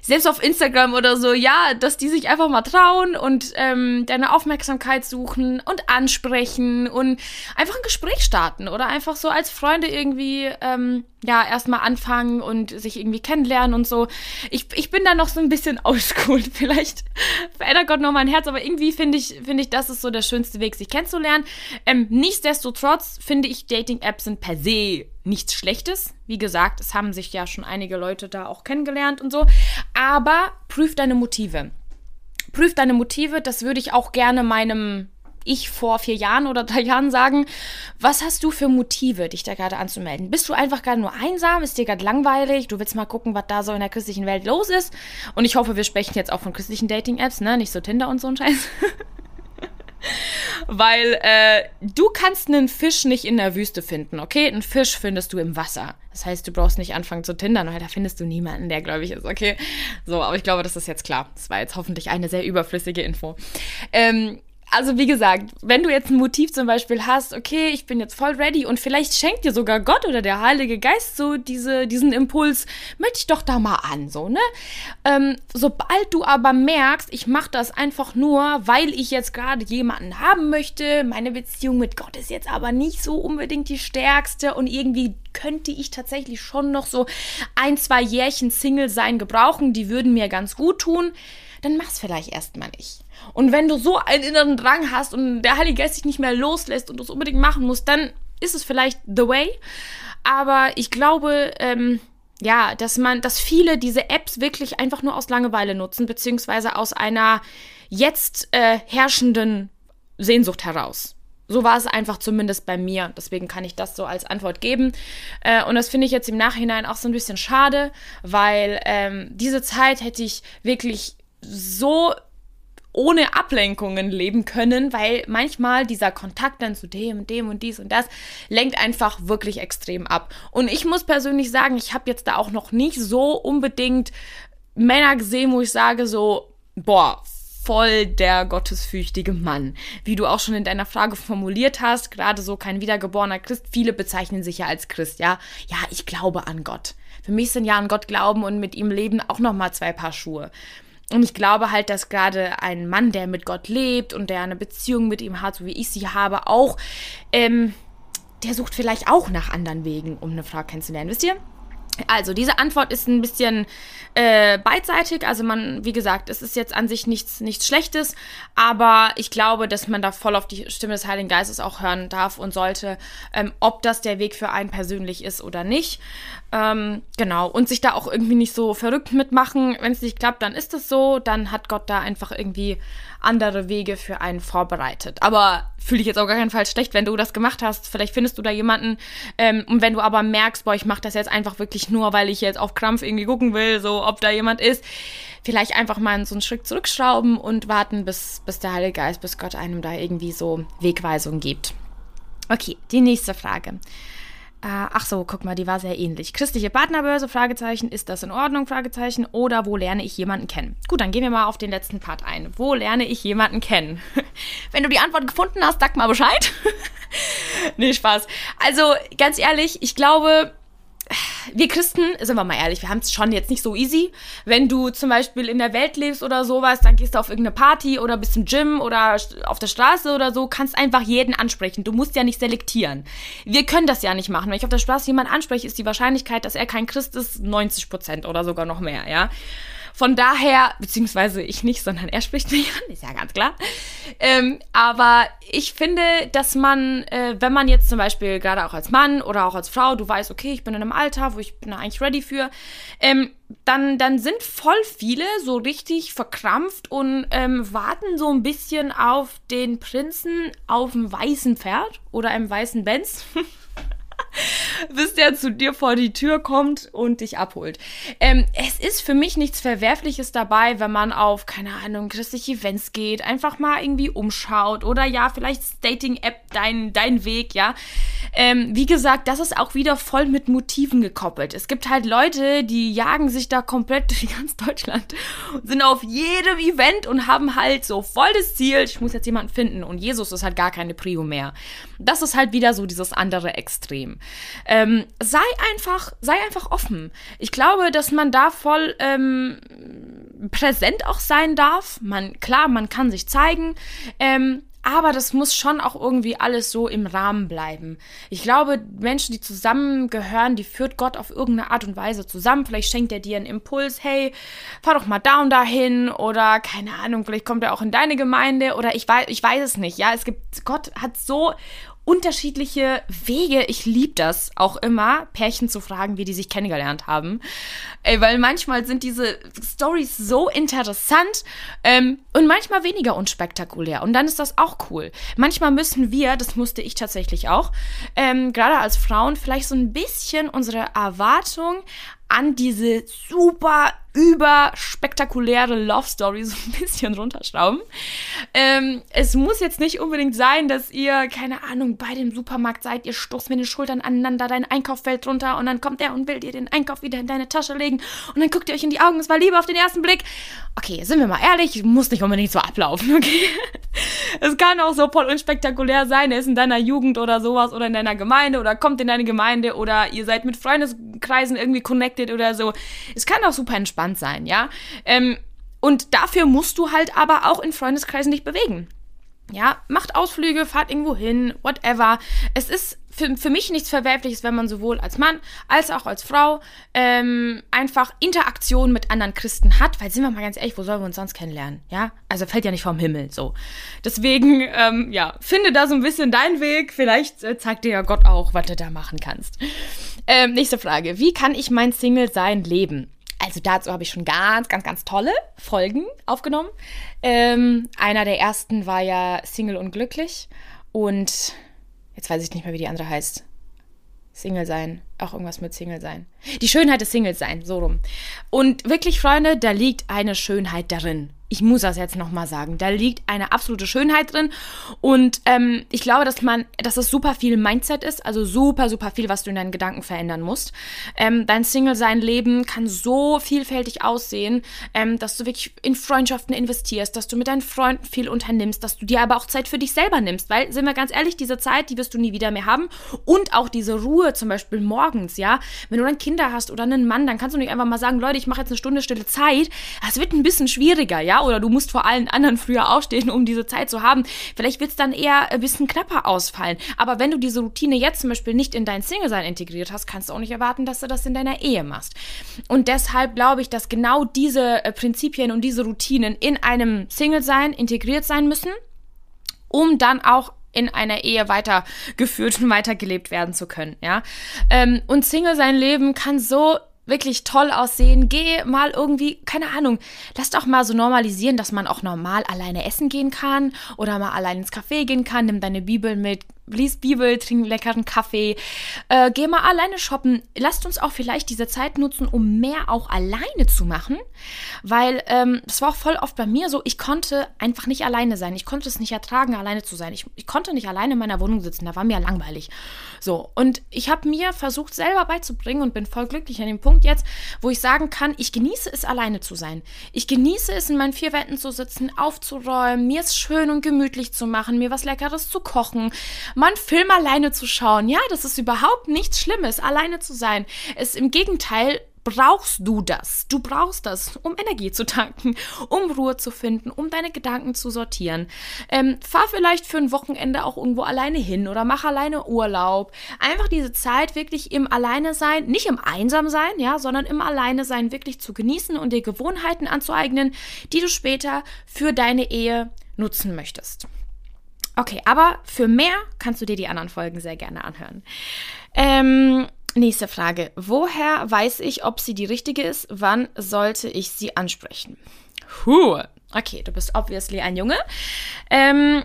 selbst auf Instagram oder so, ja, dass die sich einfach mal trauen und ähm, deine Aufmerksamkeit suchen und ansprechen und einfach ein Gespräch starten oder einfach so als Freunde irgendwie. Ähm, ja, erstmal anfangen und sich irgendwie kennenlernen und so. Ich, ich bin da noch so ein bisschen oldschool. Vielleicht verändert Gott noch mein Herz, aber irgendwie finde ich, finde ich, das ist so der schönste Weg, sich kennenzulernen. Ähm, nichtsdestotrotz finde ich, Dating-Apps sind per se nichts Schlechtes. Wie gesagt, es haben sich ja schon einige Leute da auch kennengelernt und so. Aber prüf deine Motive. Prüf deine Motive, das würde ich auch gerne meinem ich vor vier Jahren oder drei Jahren sagen, was hast du für Motive, dich da gerade anzumelden? Bist du einfach gerade nur einsam? Ist dir gerade langweilig? Du willst mal gucken, was da so in der christlichen Welt los ist? Und ich hoffe, wir sprechen jetzt auch von christlichen Dating-Apps, ne? Nicht so Tinder und so ein Scheiß. Weil äh, du kannst einen Fisch nicht in der Wüste finden, okay? Einen Fisch findest du im Wasser. Das heißt, du brauchst nicht anfangen zu tindern, weil da findest du niemanden, der gläubig ist, okay? So, aber ich glaube, das ist jetzt klar. Das war jetzt hoffentlich eine sehr überflüssige Info. Ähm, also wie gesagt, wenn du jetzt ein Motiv zum Beispiel hast, okay, ich bin jetzt voll ready und vielleicht schenkt dir sogar Gott oder der Heilige Geist so diese, diesen Impuls, möchte ich doch da mal an, so, ne? Ähm, sobald du aber merkst, ich mache das einfach nur, weil ich jetzt gerade jemanden haben möchte, meine Beziehung mit Gott ist jetzt aber nicht so unbedingt die stärkste und irgendwie könnte ich tatsächlich schon noch so ein, zwei Jährchen Single sein gebrauchen, die würden mir ganz gut tun, dann mach's vielleicht erstmal nicht. Und wenn du so einen inneren Drang hast und der Heilige Geist dich nicht mehr loslässt und du es unbedingt machen musst, dann ist es vielleicht the way. Aber ich glaube, ähm, ja, dass man, dass viele diese Apps wirklich einfach nur aus Langeweile nutzen, beziehungsweise aus einer jetzt äh, herrschenden Sehnsucht heraus. So war es einfach zumindest bei mir. Deswegen kann ich das so als Antwort geben. Äh, und das finde ich jetzt im Nachhinein auch so ein bisschen schade, weil ähm, diese Zeit hätte ich wirklich so ohne Ablenkungen leben können, weil manchmal dieser Kontakt dann zu dem und dem und dies und das lenkt einfach wirklich extrem ab. Und ich muss persönlich sagen, ich habe jetzt da auch noch nicht so unbedingt Männer gesehen, wo ich sage so, boah, voll der gottesfürchtige Mann. Wie du auch schon in deiner Frage formuliert hast, gerade so kein wiedergeborener Christ, viele bezeichnen sich ja als Christ, ja? Ja, ich glaube an Gott. Für mich sind ja an Gott glauben und mit ihm leben auch noch mal zwei Paar Schuhe. Und ich glaube halt, dass gerade ein Mann, der mit Gott lebt und der eine Beziehung mit ihm hat, so wie ich sie habe, auch, ähm, der sucht vielleicht auch nach anderen Wegen, um eine Frau kennenzulernen. Wisst ihr? Also, diese Antwort ist ein bisschen äh, beidseitig. Also, man, wie gesagt, es ist jetzt an sich nichts, nichts Schlechtes, aber ich glaube, dass man da voll auf die Stimme des Heiligen Geistes auch hören darf und sollte, ähm, ob das der Weg für einen persönlich ist oder nicht. Ähm, genau, und sich da auch irgendwie nicht so verrückt mitmachen. Wenn es nicht klappt, dann ist es so. Dann hat Gott da einfach irgendwie andere Wege für einen vorbereitet. Aber fühle ich jetzt auch gar keinen Fall schlecht, wenn du das gemacht hast. Vielleicht findest du da jemanden. Ähm, und wenn du aber merkst, boah, ich mache das jetzt einfach wirklich nur, weil ich jetzt auf Krampf irgendwie gucken will, so ob da jemand ist, vielleicht einfach mal so einen Schritt zurückschrauben und warten, bis, bis der Heilige Geist, bis Gott einem da irgendwie so Wegweisung gibt. Okay, die nächste Frage. Äh, ach so, guck mal, die war sehr ähnlich. Christliche Partnerbörse, Fragezeichen, ist das in Ordnung, Fragezeichen, oder wo lerne ich jemanden kennen? Gut, dann gehen wir mal auf den letzten Part ein. Wo lerne ich jemanden kennen? Wenn du die Antwort gefunden hast, sag mal Bescheid. nee, Spaß. Also, ganz ehrlich, ich glaube, wir Christen, sind wir mal ehrlich, wir haben es schon jetzt nicht so easy. Wenn du zum Beispiel in der Welt lebst oder sowas, dann gehst du auf irgendeine Party oder bist im Gym oder auf der Straße oder so, kannst einfach jeden ansprechen. Du musst ja nicht selektieren. Wir können das ja nicht machen. Wenn ich auf der Straße jemanden anspreche, ist die Wahrscheinlichkeit, dass er kein Christ ist, 90 Prozent oder sogar noch mehr, ja. Von daher, beziehungsweise ich nicht, sondern er spricht mich an, ist ja ganz klar. Ähm, aber ich finde, dass man, äh, wenn man jetzt zum Beispiel gerade auch als Mann oder auch als Frau, du weißt, okay, ich bin in einem Alter, wo ich bin eigentlich ready für, ähm, dann, dann sind voll viele so richtig verkrampft und ähm, warten so ein bisschen auf den Prinzen auf dem weißen Pferd oder einem weißen Benz. bis der zu dir vor die Tür kommt und dich abholt. Ähm, es ist für mich nichts Verwerfliches dabei, wenn man auf, keine Ahnung, christliche Events geht, einfach mal irgendwie umschaut oder ja, vielleicht Dating-App dein, dein Weg, ja. Ähm, wie gesagt, das ist auch wieder voll mit Motiven gekoppelt. Es gibt halt Leute, die jagen sich da komplett durch ganz Deutschland, sind auf jedem Event und haben halt so voll das Ziel, ich muss jetzt jemanden finden und Jesus ist halt gar keine Prio mehr. Das ist halt wieder so dieses andere Extrem. Ähm, sei einfach, sei einfach offen. Ich glaube, dass man da voll ähm, präsent auch sein darf. Man, klar, man kann sich zeigen. Ähm, aber das muss schon auch irgendwie alles so im Rahmen bleiben. Ich glaube, Menschen, die zusammengehören, die führt Gott auf irgendeine Art und Weise zusammen. Vielleicht schenkt er dir einen Impuls, hey, fahr doch mal da und dahin oder keine Ahnung, vielleicht kommt er auch in deine Gemeinde oder ich weiß, ich weiß es nicht. Ja, es gibt, Gott hat so unterschiedliche Wege. Ich liebe das auch immer, Pärchen zu fragen, wie die sich kennengelernt haben. Ey, weil manchmal sind diese Stories so interessant ähm, und manchmal weniger unspektakulär. Und dann ist das auch cool. Manchmal müssen wir, das musste ich tatsächlich auch, ähm, gerade als Frauen vielleicht so ein bisschen unsere Erwartung an diese super überspektakuläre Love Story so ein bisschen runterschrauben. Ähm, es muss jetzt nicht unbedingt sein, dass ihr, keine Ahnung, bei dem Supermarkt seid, ihr stoßt mit den Schultern aneinander, dein Einkauf fällt runter und dann kommt er und will dir den Einkauf wieder in deine Tasche legen und dann guckt ihr euch in die Augen, es war Liebe auf den ersten Blick. Okay, sind wir mal ehrlich, muss nicht unbedingt so ablaufen, okay? Es kann auch so voll unspektakulär sein, er ist in deiner Jugend oder sowas oder in deiner Gemeinde oder kommt in deine Gemeinde oder ihr seid mit Freundeskreisen irgendwie connected oder so. Es kann auch super entspannt entspannt sein, ja. Ähm, und dafür musst du halt aber auch in Freundeskreisen dich bewegen. Ja, macht Ausflüge, fahrt irgendwo hin, whatever. Es ist für, für mich nichts Verwerfliches, wenn man sowohl als Mann als auch als Frau ähm, einfach Interaktion mit anderen Christen hat, weil sind wir mal ganz ehrlich, wo sollen wir uns sonst kennenlernen? Ja, also fällt ja nicht vom Himmel so. Deswegen, ähm, ja, finde da so ein bisschen deinen Weg. Vielleicht äh, zeigt dir ja Gott auch, was du da machen kannst. Ähm, nächste Frage: Wie kann ich mein Single-Sein leben? Also dazu habe ich schon ganz, ganz, ganz tolle Folgen aufgenommen. Ähm, einer der ersten war ja Single und glücklich. Und jetzt weiß ich nicht mehr, wie die andere heißt. Single sein. Auch irgendwas mit Single sein. Die Schönheit des Singles sein, so rum. Und wirklich, Freunde, da liegt eine Schönheit darin ich muss das jetzt nochmal sagen, da liegt eine absolute Schönheit drin. Und ähm, ich glaube, dass man, dass es super viel Mindset ist, also super, super viel, was du in deinen Gedanken verändern musst. Ähm, dein Single-Sein-Leben kann so vielfältig aussehen, ähm, dass du wirklich in Freundschaften investierst, dass du mit deinen Freunden viel unternimmst, dass du dir aber auch Zeit für dich selber nimmst. Weil, sind wir ganz ehrlich, diese Zeit, die wirst du nie wieder mehr haben. Und auch diese Ruhe, zum Beispiel morgens, ja. Wenn du dann Kinder hast oder einen Mann, dann kannst du nicht einfach mal sagen, Leute, ich mache jetzt eine Stunde stille Zeit. Das wird ein bisschen schwieriger, ja oder du musst vor allen anderen früher aufstehen, um diese Zeit zu haben. Vielleicht wird es dann eher ein bisschen knapper ausfallen. Aber wenn du diese Routine jetzt zum Beispiel nicht in dein Single-Sein integriert hast, kannst du auch nicht erwarten, dass du das in deiner Ehe machst. Und deshalb glaube ich, dass genau diese äh, Prinzipien und diese Routinen in einem Single-Sein integriert sein müssen, um dann auch in einer Ehe weitergeführt und weitergelebt werden zu können, ja. Ähm, und Single sein Leben kann so wirklich toll aussehen. Geh mal irgendwie, keine Ahnung, lass doch mal so normalisieren, dass man auch normal alleine essen gehen kann oder mal allein ins Café gehen kann. Nimm deine Bibel mit, lies Bibel, trink leckeren Kaffee, äh, geh mal alleine shoppen. Lasst uns auch vielleicht diese Zeit nutzen, um mehr auch alleine zu machen, weil ähm, das war auch voll oft bei mir so, ich konnte einfach nicht alleine sein. Ich konnte es nicht ertragen, alleine zu sein. Ich, ich konnte nicht alleine in meiner Wohnung sitzen, da war mir langweilig. So, und ich habe mir versucht, selber beizubringen und bin voll glücklich an dem Punkt jetzt, wo ich sagen kann, ich genieße es, alleine zu sein. Ich genieße es, in meinen vier Wänden zu sitzen, aufzuräumen, mir es schön und gemütlich zu machen, mir was Leckeres zu kochen, mal einen Film alleine zu schauen. Ja, das ist überhaupt nichts Schlimmes, alleine zu sein. Es im Gegenteil brauchst du das. Du brauchst das, um Energie zu tanken, um Ruhe zu finden, um deine Gedanken zu sortieren. Ähm, fahr vielleicht für ein Wochenende auch irgendwo alleine hin oder mach alleine Urlaub. Einfach diese Zeit wirklich im Alleine sein, nicht im Einsam sein, ja, sondern im Alleine sein wirklich zu genießen und dir Gewohnheiten anzueignen, die du später für deine Ehe nutzen möchtest. Okay, aber für mehr kannst du dir die anderen Folgen sehr gerne anhören. Ähm, Nächste Frage. Woher weiß ich, ob sie die richtige ist? Wann sollte ich sie ansprechen? Puh. Okay, du bist obviously ein Junge. Ähm,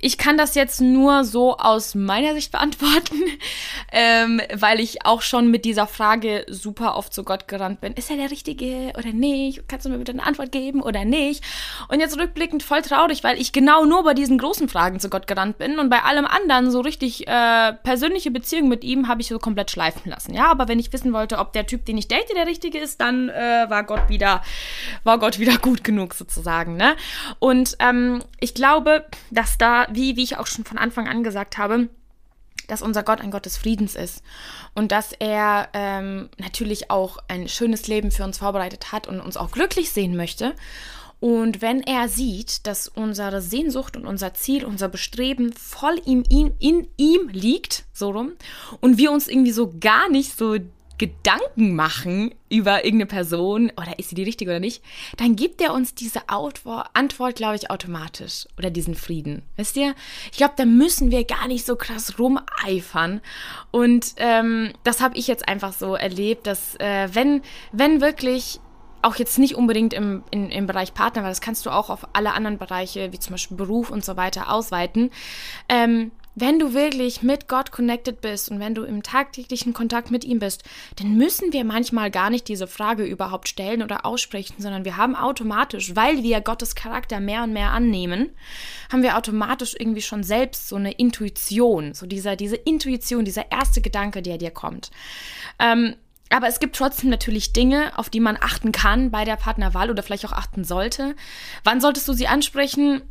ich kann das jetzt nur so aus meiner Sicht beantworten, ähm, weil ich auch schon mit dieser Frage super oft zu Gott gerannt bin. Ist er der Richtige oder nicht? Kannst du mir bitte eine Antwort geben oder nicht? Und jetzt rückblickend voll traurig, weil ich genau nur bei diesen großen Fragen zu Gott gerannt bin und bei allem anderen so richtig äh, persönliche Beziehung mit ihm habe ich so komplett schleifen lassen. Ja, aber wenn ich wissen wollte, ob der Typ, den ich date, der Richtige ist, dann äh, war Gott wieder, war Gott wieder gut genug sozusagen. Ne? Und ähm, ich glaube, dass da wie, wie ich auch schon von Anfang an gesagt habe, dass unser Gott ein Gott des Friedens ist und dass er ähm, natürlich auch ein schönes Leben für uns vorbereitet hat und uns auch glücklich sehen möchte. Und wenn er sieht, dass unsere Sehnsucht und unser Ziel, unser Bestreben voll in, in, in ihm liegt, so rum, und wir uns irgendwie so gar nicht so Gedanken machen über irgendeine Person oder ist sie die richtige oder nicht, dann gibt er uns diese Antwort, glaube ich, automatisch oder diesen Frieden. Wisst ihr? Ich glaube, da müssen wir gar nicht so krass rumeifern. Und ähm, das habe ich jetzt einfach so erlebt, dass äh, wenn, wenn wirklich auch jetzt nicht unbedingt im, in, im Bereich Partner, weil das kannst du auch auf alle anderen Bereiche, wie zum Beispiel Beruf und so weiter, ausweiten. Ähm, wenn du wirklich mit Gott connected bist und wenn du im tagtäglichen Kontakt mit ihm bist, dann müssen wir manchmal gar nicht diese Frage überhaupt stellen oder aussprechen, sondern wir haben automatisch, weil wir Gottes Charakter mehr und mehr annehmen, haben wir automatisch irgendwie schon selbst so eine Intuition, so dieser, diese Intuition, dieser erste Gedanke, der dir kommt. Ähm, aber es gibt trotzdem natürlich Dinge, auf die man achten kann bei der Partnerwahl oder vielleicht auch achten sollte. Wann solltest du sie ansprechen?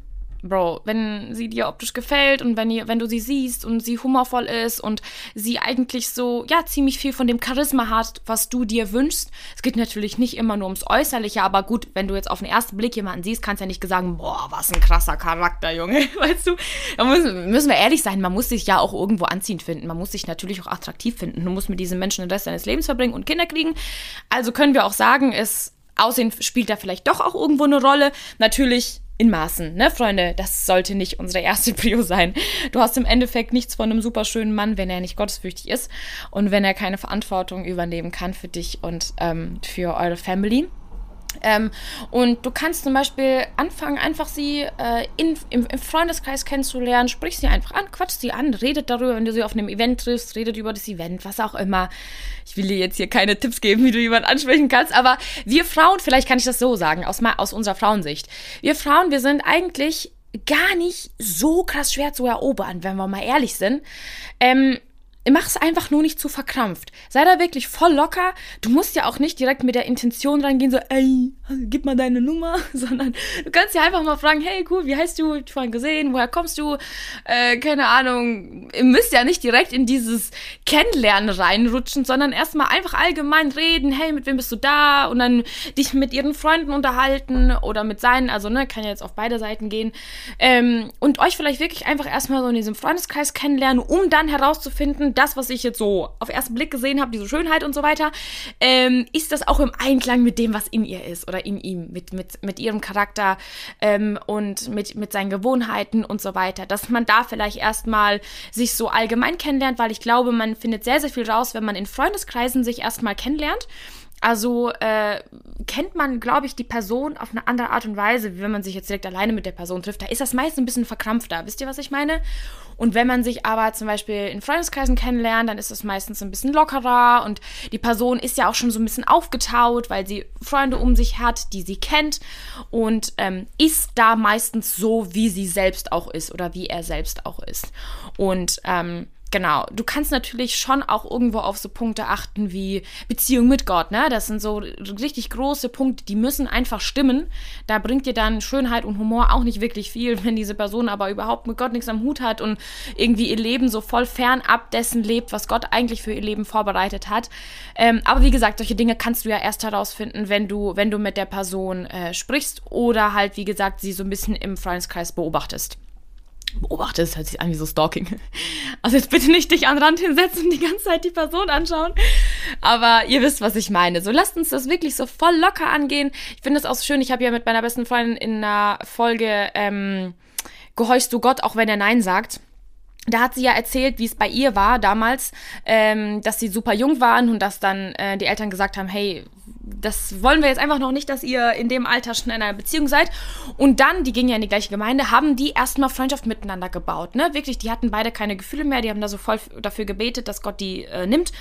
Bro, wenn sie dir optisch gefällt und wenn, ihr, wenn du sie siehst und sie humorvoll ist und sie eigentlich so, ja, ziemlich viel von dem Charisma hat, was du dir wünschst. Es geht natürlich nicht immer nur ums Äußerliche, aber gut, wenn du jetzt auf den ersten Blick jemanden siehst, kannst du ja nicht sagen, boah, was ein krasser Charakter, Junge, weißt du? Da müssen, müssen wir ehrlich sein, man muss sich ja auch irgendwo anziehend finden. Man muss sich natürlich auch attraktiv finden. Du musst mit diesem Menschen den Rest deines Lebens verbringen und Kinder kriegen. Also können wir auch sagen, es Aussehen spielt da vielleicht doch auch irgendwo eine Rolle. Natürlich in Maßen, ne, Freunde? Das sollte nicht unsere erste Prio sein. Du hast im Endeffekt nichts von einem super schönen Mann, wenn er nicht gottesfürchtig ist und wenn er keine Verantwortung übernehmen kann für dich und ähm, für eure Family. Ähm, und du kannst zum Beispiel anfangen, einfach sie äh, in, im, im, Freundeskreis kennenzulernen, sprich sie einfach an, quatsch sie an, redet darüber, wenn du sie auf einem Event triffst, redet über das Event, was auch immer. Ich will dir jetzt hier keine Tipps geben, wie du jemanden ansprechen kannst, aber wir Frauen, vielleicht kann ich das so sagen, aus, aus unserer Frauensicht. Wir Frauen, wir sind eigentlich gar nicht so krass schwer zu erobern, wenn wir mal ehrlich sind. Ähm, mach es einfach nur nicht zu verkrampft. Sei da wirklich voll locker. Du musst ja auch nicht direkt mit der Intention reingehen, so, ey, gib mal deine Nummer, sondern du kannst ja einfach mal fragen, hey, cool, wie heißt du? Ich vorhin gesehen, woher kommst du? Äh, keine Ahnung. Ihr müsst ja nicht direkt in dieses Kennenlernen reinrutschen, sondern erstmal einfach allgemein reden, hey, mit wem bist du da? Und dann dich mit ihren Freunden unterhalten oder mit seinen, also, ne, kann ja jetzt auf beide Seiten gehen. Ähm, und euch vielleicht wirklich einfach erstmal so in diesem Freundeskreis kennenlernen, um dann herauszufinden, das, was ich jetzt so auf ersten Blick gesehen habe, diese Schönheit und so weiter, ähm, ist das auch im Einklang mit dem, was in ihr ist oder in ihm, mit, mit, mit ihrem Charakter ähm, und mit, mit seinen Gewohnheiten und so weiter. Dass man da vielleicht erstmal sich so allgemein kennenlernt, weil ich glaube, man findet sehr, sehr viel raus, wenn man in Freundeskreisen sich erstmal kennenlernt. Also äh, kennt man, glaube ich, die Person auf eine andere Art und Weise, wie wenn man sich jetzt direkt alleine mit der Person trifft. Da ist das meist ein bisschen verkrampfter. Wisst ihr, was ich meine? Und wenn man sich aber zum Beispiel in Freundeskreisen kennenlernt, dann ist das meistens ein bisschen lockerer und die Person ist ja auch schon so ein bisschen aufgetaut, weil sie Freunde um sich hat, die sie kennt und ähm, ist da meistens so, wie sie selbst auch ist oder wie er selbst auch ist. Und ähm, genau, du kannst natürlich schon auch irgendwo auf so Punkte achten wie Beziehung mit Gott, ne? Das sind so richtig große Punkte, die müssen einfach stimmen. Da bringt dir dann Schönheit und Humor auch nicht wirklich viel, wenn diese Person aber überhaupt mit Gott nichts am Hut hat und irgendwie ihr Leben so voll fernab dessen lebt, was Gott eigentlich für ihr Leben vorbereitet hat. Ähm, aber wie gesagt, solche Dinge kannst du ja erst herausfinden, wenn du, wenn du mit der Person äh, sprichst oder halt, wie gesagt, sie so ein bisschen im Freundeskreis beobachtest beobachtest, hört sich an wie so Stalking. Also jetzt bitte nicht dich an den Rand hinsetzen und die ganze Zeit die Person anschauen. Aber ihr wisst, was ich meine. So lasst uns das wirklich so voll locker angehen. Ich finde es auch so schön. Ich habe ja mit meiner besten Freundin in einer Folge ähm, Gehorchst du Gott, auch wenn er Nein sagt? Da hat sie ja erzählt, wie es bei ihr war damals, ähm, dass sie super jung waren und dass dann äh, die Eltern gesagt haben, hey, das wollen wir jetzt einfach noch nicht, dass ihr in dem Alter schon in einer Beziehung seid. Und dann, die gingen ja in die gleiche Gemeinde, haben die erstmal Freundschaft miteinander gebaut. Ne? Wirklich, die hatten beide keine Gefühle mehr, die haben da so voll dafür gebetet, dass Gott die äh, nimmt.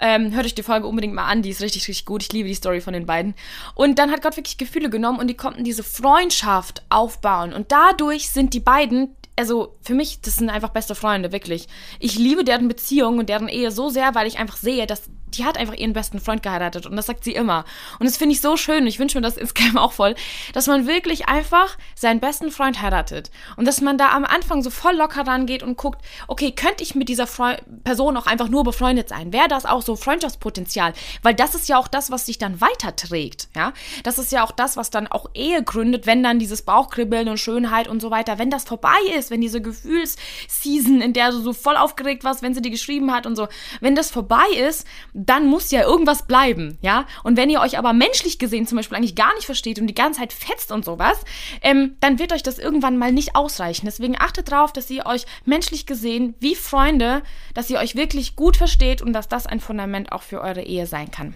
Ähm, hört euch die Folge unbedingt mal an, die ist richtig, richtig gut. Ich liebe die Story von den beiden. Und dann hat Gott wirklich Gefühle genommen und die konnten diese Freundschaft aufbauen. Und dadurch sind die beiden also für mich, das sind einfach beste Freunde, wirklich. Ich liebe deren Beziehung und deren Ehe so sehr, weil ich einfach sehe, dass die hat einfach ihren besten Freund geheiratet und das sagt sie immer. Und das finde ich so schön. Ich wünsche mir das insgeheim auch voll, dass man wirklich einfach seinen besten Freund heiratet und dass man da am Anfang so voll locker rangeht und guckt, okay, könnte ich mit dieser Fre Person auch einfach nur befreundet sein? Wäre das auch so Freundschaftspotenzial? Weil das ist ja auch das, was sich dann weiterträgt, ja? Das ist ja auch das, was dann auch Ehe gründet, wenn dann dieses Bauchkribbeln und Schönheit und so weiter, wenn das vorbei ist, wenn diese Gefühlsseason, in der du so voll aufgeregt warst, wenn sie dir geschrieben hat und so, wenn das vorbei ist, dann muss ja irgendwas bleiben, ja. Und wenn ihr euch aber menschlich gesehen zum Beispiel eigentlich gar nicht versteht und die ganze Zeit fetzt und sowas, ähm, dann wird euch das irgendwann mal nicht ausreichen. Deswegen achtet darauf, dass ihr euch menschlich gesehen wie Freunde, dass ihr euch wirklich gut versteht und dass das ein Fundament auch für eure Ehe sein kann.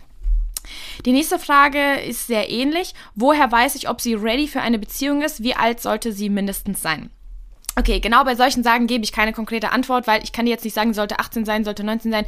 Die nächste Frage ist sehr ähnlich. Woher weiß ich, ob sie ready für eine Beziehung ist? Wie alt sollte sie mindestens sein? Okay, genau bei solchen Sagen gebe ich keine konkrete Antwort, weil ich kann dir jetzt nicht sagen, sollte 18 sein, sollte 19 sein.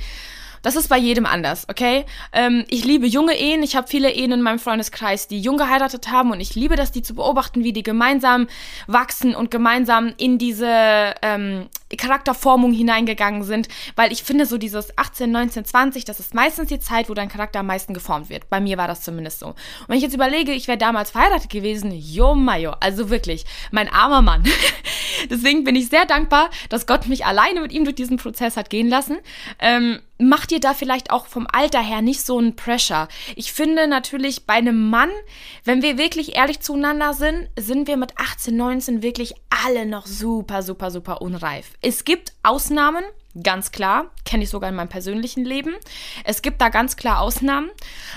Das ist bei jedem anders, okay? Ähm, ich liebe junge Ehen. Ich habe viele Ehen in meinem Freundeskreis, die jung geheiratet haben und ich liebe das, die zu beobachten, wie die gemeinsam wachsen und gemeinsam in diese ähm, Charakterformung hineingegangen sind, weil ich finde so dieses 18, 19, 20, das ist meistens die Zeit, wo dein Charakter am meisten geformt wird. Bei mir war das zumindest so. Und wenn ich jetzt überlege, ich wäre damals verheiratet gewesen, jo mayo, also wirklich, mein armer Mann. Deswegen bin ich sehr dankbar, dass Gott mich alleine mit ihm durch diesen Prozess hat gehen lassen. Ähm, macht dir da vielleicht auch vom Alter her nicht so einen Pressure. Ich finde natürlich bei einem Mann, wenn wir wirklich ehrlich zueinander sind, sind wir mit 18, 19 wirklich alle noch super, super, super unreif. Es gibt Ausnahmen, Ganz klar, kenne ich sogar in meinem persönlichen Leben. Es gibt da ganz klar Ausnahmen.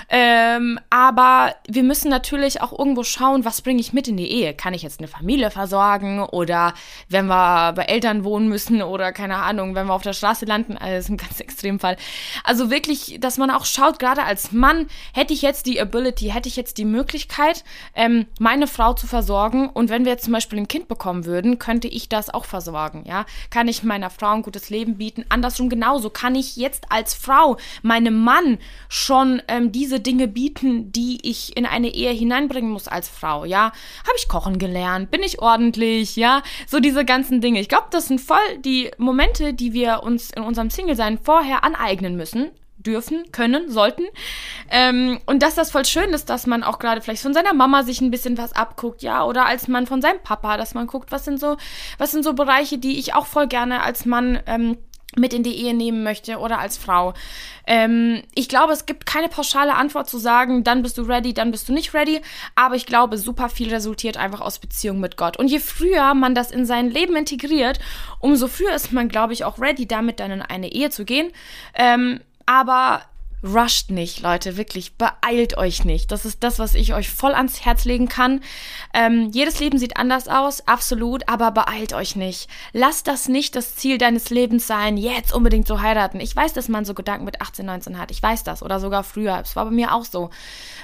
Ähm, aber wir müssen natürlich auch irgendwo schauen, was bringe ich mit in die Ehe. Kann ich jetzt eine Familie versorgen oder wenn wir bei Eltern wohnen müssen oder keine Ahnung, wenn wir auf der Straße landen, also das ist ein ganz Extremfall. Also wirklich, dass man auch schaut, gerade als Mann, hätte ich jetzt die Ability, hätte ich jetzt die Möglichkeit, ähm, meine Frau zu versorgen und wenn wir jetzt zum Beispiel ein Kind bekommen würden, könnte ich das auch versorgen, ja? Kann ich meiner Frau ein gutes Leben bieten? Bieten. Andersrum genauso kann ich jetzt als Frau meinem Mann schon ähm, diese Dinge bieten, die ich in eine Ehe hineinbringen muss als Frau. Ja, habe ich kochen gelernt, bin ich ordentlich, ja, so diese ganzen Dinge. Ich glaube, das sind voll die Momente, die wir uns in unserem Single-Sein vorher aneignen müssen, dürfen, können, sollten. Ähm, und dass das voll schön ist, dass man auch gerade vielleicht von seiner Mama sich ein bisschen was abguckt, ja, oder als Mann von seinem Papa, dass man guckt, was sind so, was sind so Bereiche, die ich auch voll gerne als Mann ähm, mit in die Ehe nehmen möchte oder als Frau. Ähm, ich glaube, es gibt keine pauschale Antwort zu sagen, dann bist du ready, dann bist du nicht ready. Aber ich glaube, super viel resultiert einfach aus Beziehung mit Gott. Und je früher man das in sein Leben integriert, umso früher ist man, glaube ich, auch ready, damit dann in eine Ehe zu gehen. Ähm, aber rusht nicht, Leute, wirklich, beeilt euch nicht. Das ist das, was ich euch voll ans Herz legen kann. Ähm, jedes Leben sieht anders aus, absolut, aber beeilt euch nicht. Lasst das nicht das Ziel deines Lebens sein, jetzt unbedingt zu heiraten. Ich weiß, dass man so Gedanken mit 18, 19 hat. Ich weiß das. Oder sogar früher. Es war bei mir auch so.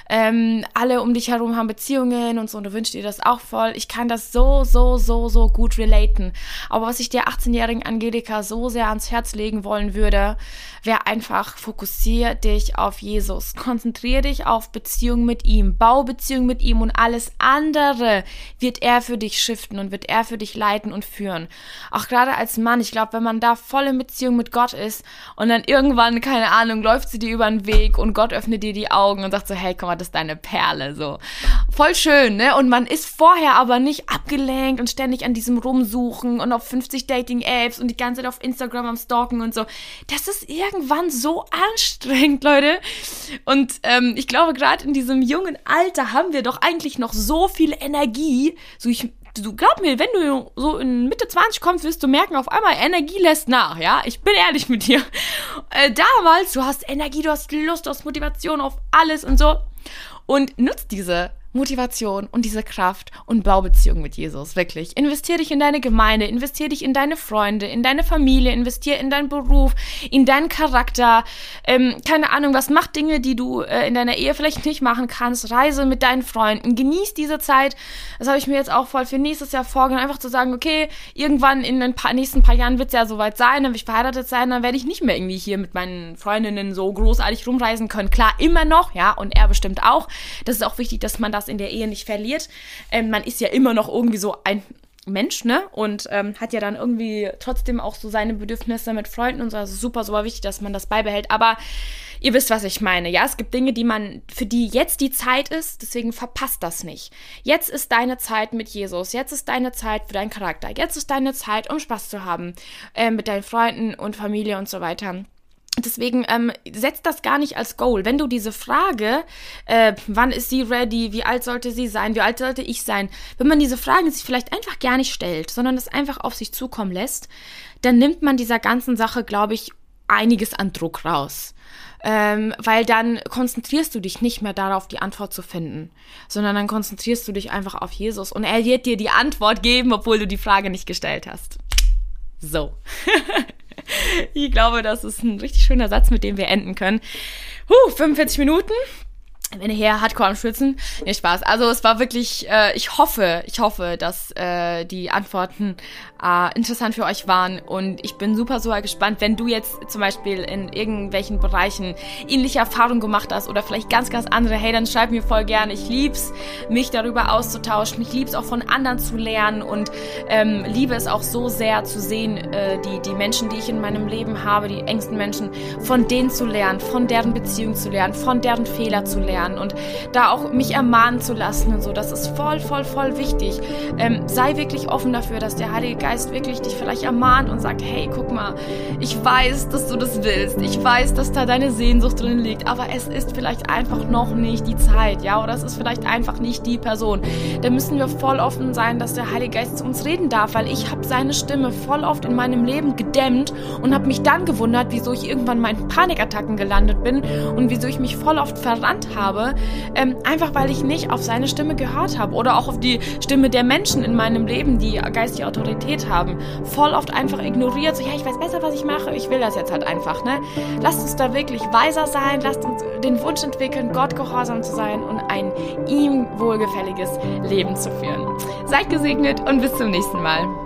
Ähm, alle um dich herum haben Beziehungen und so und du wünschst dir das auch voll. Ich kann das so, so, so, so gut relaten. Aber was ich der 18-jährigen Angelika so sehr ans Herz legen wollen würde, wäre einfach fokussiert dich auf Jesus, konzentriere dich auf Beziehung mit ihm, bau Beziehung mit ihm und alles andere wird er für dich shiften und wird er für dich leiten und führen. Auch gerade als Mann, ich glaube, wenn man da voll in Beziehung mit Gott ist und dann irgendwann, keine Ahnung, läuft sie dir über den Weg und Gott öffnet dir die Augen und sagt so, hey, guck mal, das ist deine Perle, so. Voll schön, ne? Und man ist vorher aber nicht abgelenkt und ständig an diesem Rumsuchen und auf 50 Dating-Apps und die ganze Zeit auf Instagram am Stalken und so. Das ist irgendwann so anstrengend, Leute. Und ähm, ich glaube, gerade in diesem jungen Alter haben wir doch eigentlich noch so viel Energie. So ich, du glaub mir, wenn du so in Mitte 20 kommst, wirst du merken, auf einmal Energie lässt nach, ja? Ich bin ehrlich mit dir. Äh, damals, du hast Energie, du hast Lust, du hast Motivation auf alles und so. Und nutzt diese Motivation und diese Kraft und Baubeziehung mit Jesus. Wirklich. Investier dich in deine Gemeinde, investier dich in deine Freunde, in deine Familie, investier in deinen Beruf, in deinen Charakter. Ähm, keine Ahnung, was macht Dinge, die du äh, in deiner Ehe vielleicht nicht machen kannst. Reise mit deinen Freunden. Genieß diese Zeit. Das habe ich mir jetzt auch voll für nächstes Jahr vorgenommen. Einfach zu sagen, okay, irgendwann in den paar, nächsten paar Jahren wird es ja soweit sein, dann ich verheiratet sein, dann werde ich nicht mehr irgendwie hier mit meinen Freundinnen so großartig rumreisen können. Klar, immer noch, ja, und er bestimmt auch. Das ist auch wichtig, dass man das in der Ehe nicht verliert. Ähm, man ist ja immer noch irgendwie so ein Mensch, ne? Und ähm, hat ja dann irgendwie trotzdem auch so seine Bedürfnisse mit Freunden und so. Also super, super wichtig, dass man das beibehält. Aber ihr wisst, was ich meine. Ja, es gibt Dinge, die man, für die jetzt die Zeit ist, deswegen verpasst das nicht. Jetzt ist deine Zeit mit Jesus. Jetzt ist deine Zeit für deinen Charakter. Jetzt ist deine Zeit, um Spaß zu haben äh, mit deinen Freunden und Familie und so weiter. Deswegen ähm, setzt das gar nicht als Goal. Wenn du diese Frage, äh, wann ist sie ready, wie alt sollte sie sein, wie alt sollte ich sein, wenn man diese Fragen sich vielleicht einfach gar nicht stellt, sondern es einfach auf sich zukommen lässt, dann nimmt man dieser ganzen Sache, glaube ich, einiges an Druck raus. Ähm, weil dann konzentrierst du dich nicht mehr darauf, die Antwort zu finden, sondern dann konzentrierst du dich einfach auf Jesus und er wird dir die Antwort geben, obwohl du die Frage nicht gestellt hast. So. ich glaube, das ist ein richtig schöner Satz, mit dem wir enden können. Huh, 45 Minuten wenn ihr her Hardcore am Schwitzen. Nee, Spaß. Also es war wirklich, äh, ich hoffe, ich hoffe, dass äh, die Antworten äh, interessant für euch waren. Und ich bin super, super gespannt, wenn du jetzt zum Beispiel in irgendwelchen Bereichen ähnliche Erfahrungen gemacht hast oder vielleicht ganz, ganz andere, hey, dann schreib mir voll gerne. Ich lieb's, mich darüber auszutauschen. Ich lieb's auch von anderen zu lernen und ähm, liebe es auch so sehr zu sehen, äh, die, die Menschen, die ich in meinem Leben habe, die engsten Menschen, von denen zu lernen, von deren Beziehung zu lernen, von deren Fehler zu lernen und da auch mich ermahnen zu lassen und so. Das ist voll, voll, voll wichtig. Ähm, sei wirklich offen dafür, dass der Heilige Geist Geist wirklich dich vielleicht ermahnt und sagt, hey, guck mal, ich weiß, dass du das willst. Ich weiß, dass da deine Sehnsucht drin liegt, aber es ist vielleicht einfach noch nicht die Zeit, ja, oder es ist vielleicht einfach nicht die Person. Da müssen wir voll offen sein, dass der Heilige Geist zu uns reden darf, weil ich habe seine Stimme voll oft in meinem Leben gedämmt und habe mich dann gewundert, wieso ich irgendwann mal in Panikattacken gelandet bin und wieso ich mich voll oft verrannt habe, ähm, einfach weil ich nicht auf seine Stimme gehört habe oder auch auf die Stimme der Menschen in meinem Leben, die geistige Autorität haben, voll oft einfach ignoriert, so ja, ich weiß besser, was ich mache, ich will das jetzt halt einfach, ne? Lasst uns da wirklich weiser sein, lasst uns den Wunsch entwickeln, Gott gehorsam zu sein und ein ihm wohlgefälliges Leben zu führen. Seid gesegnet und bis zum nächsten Mal.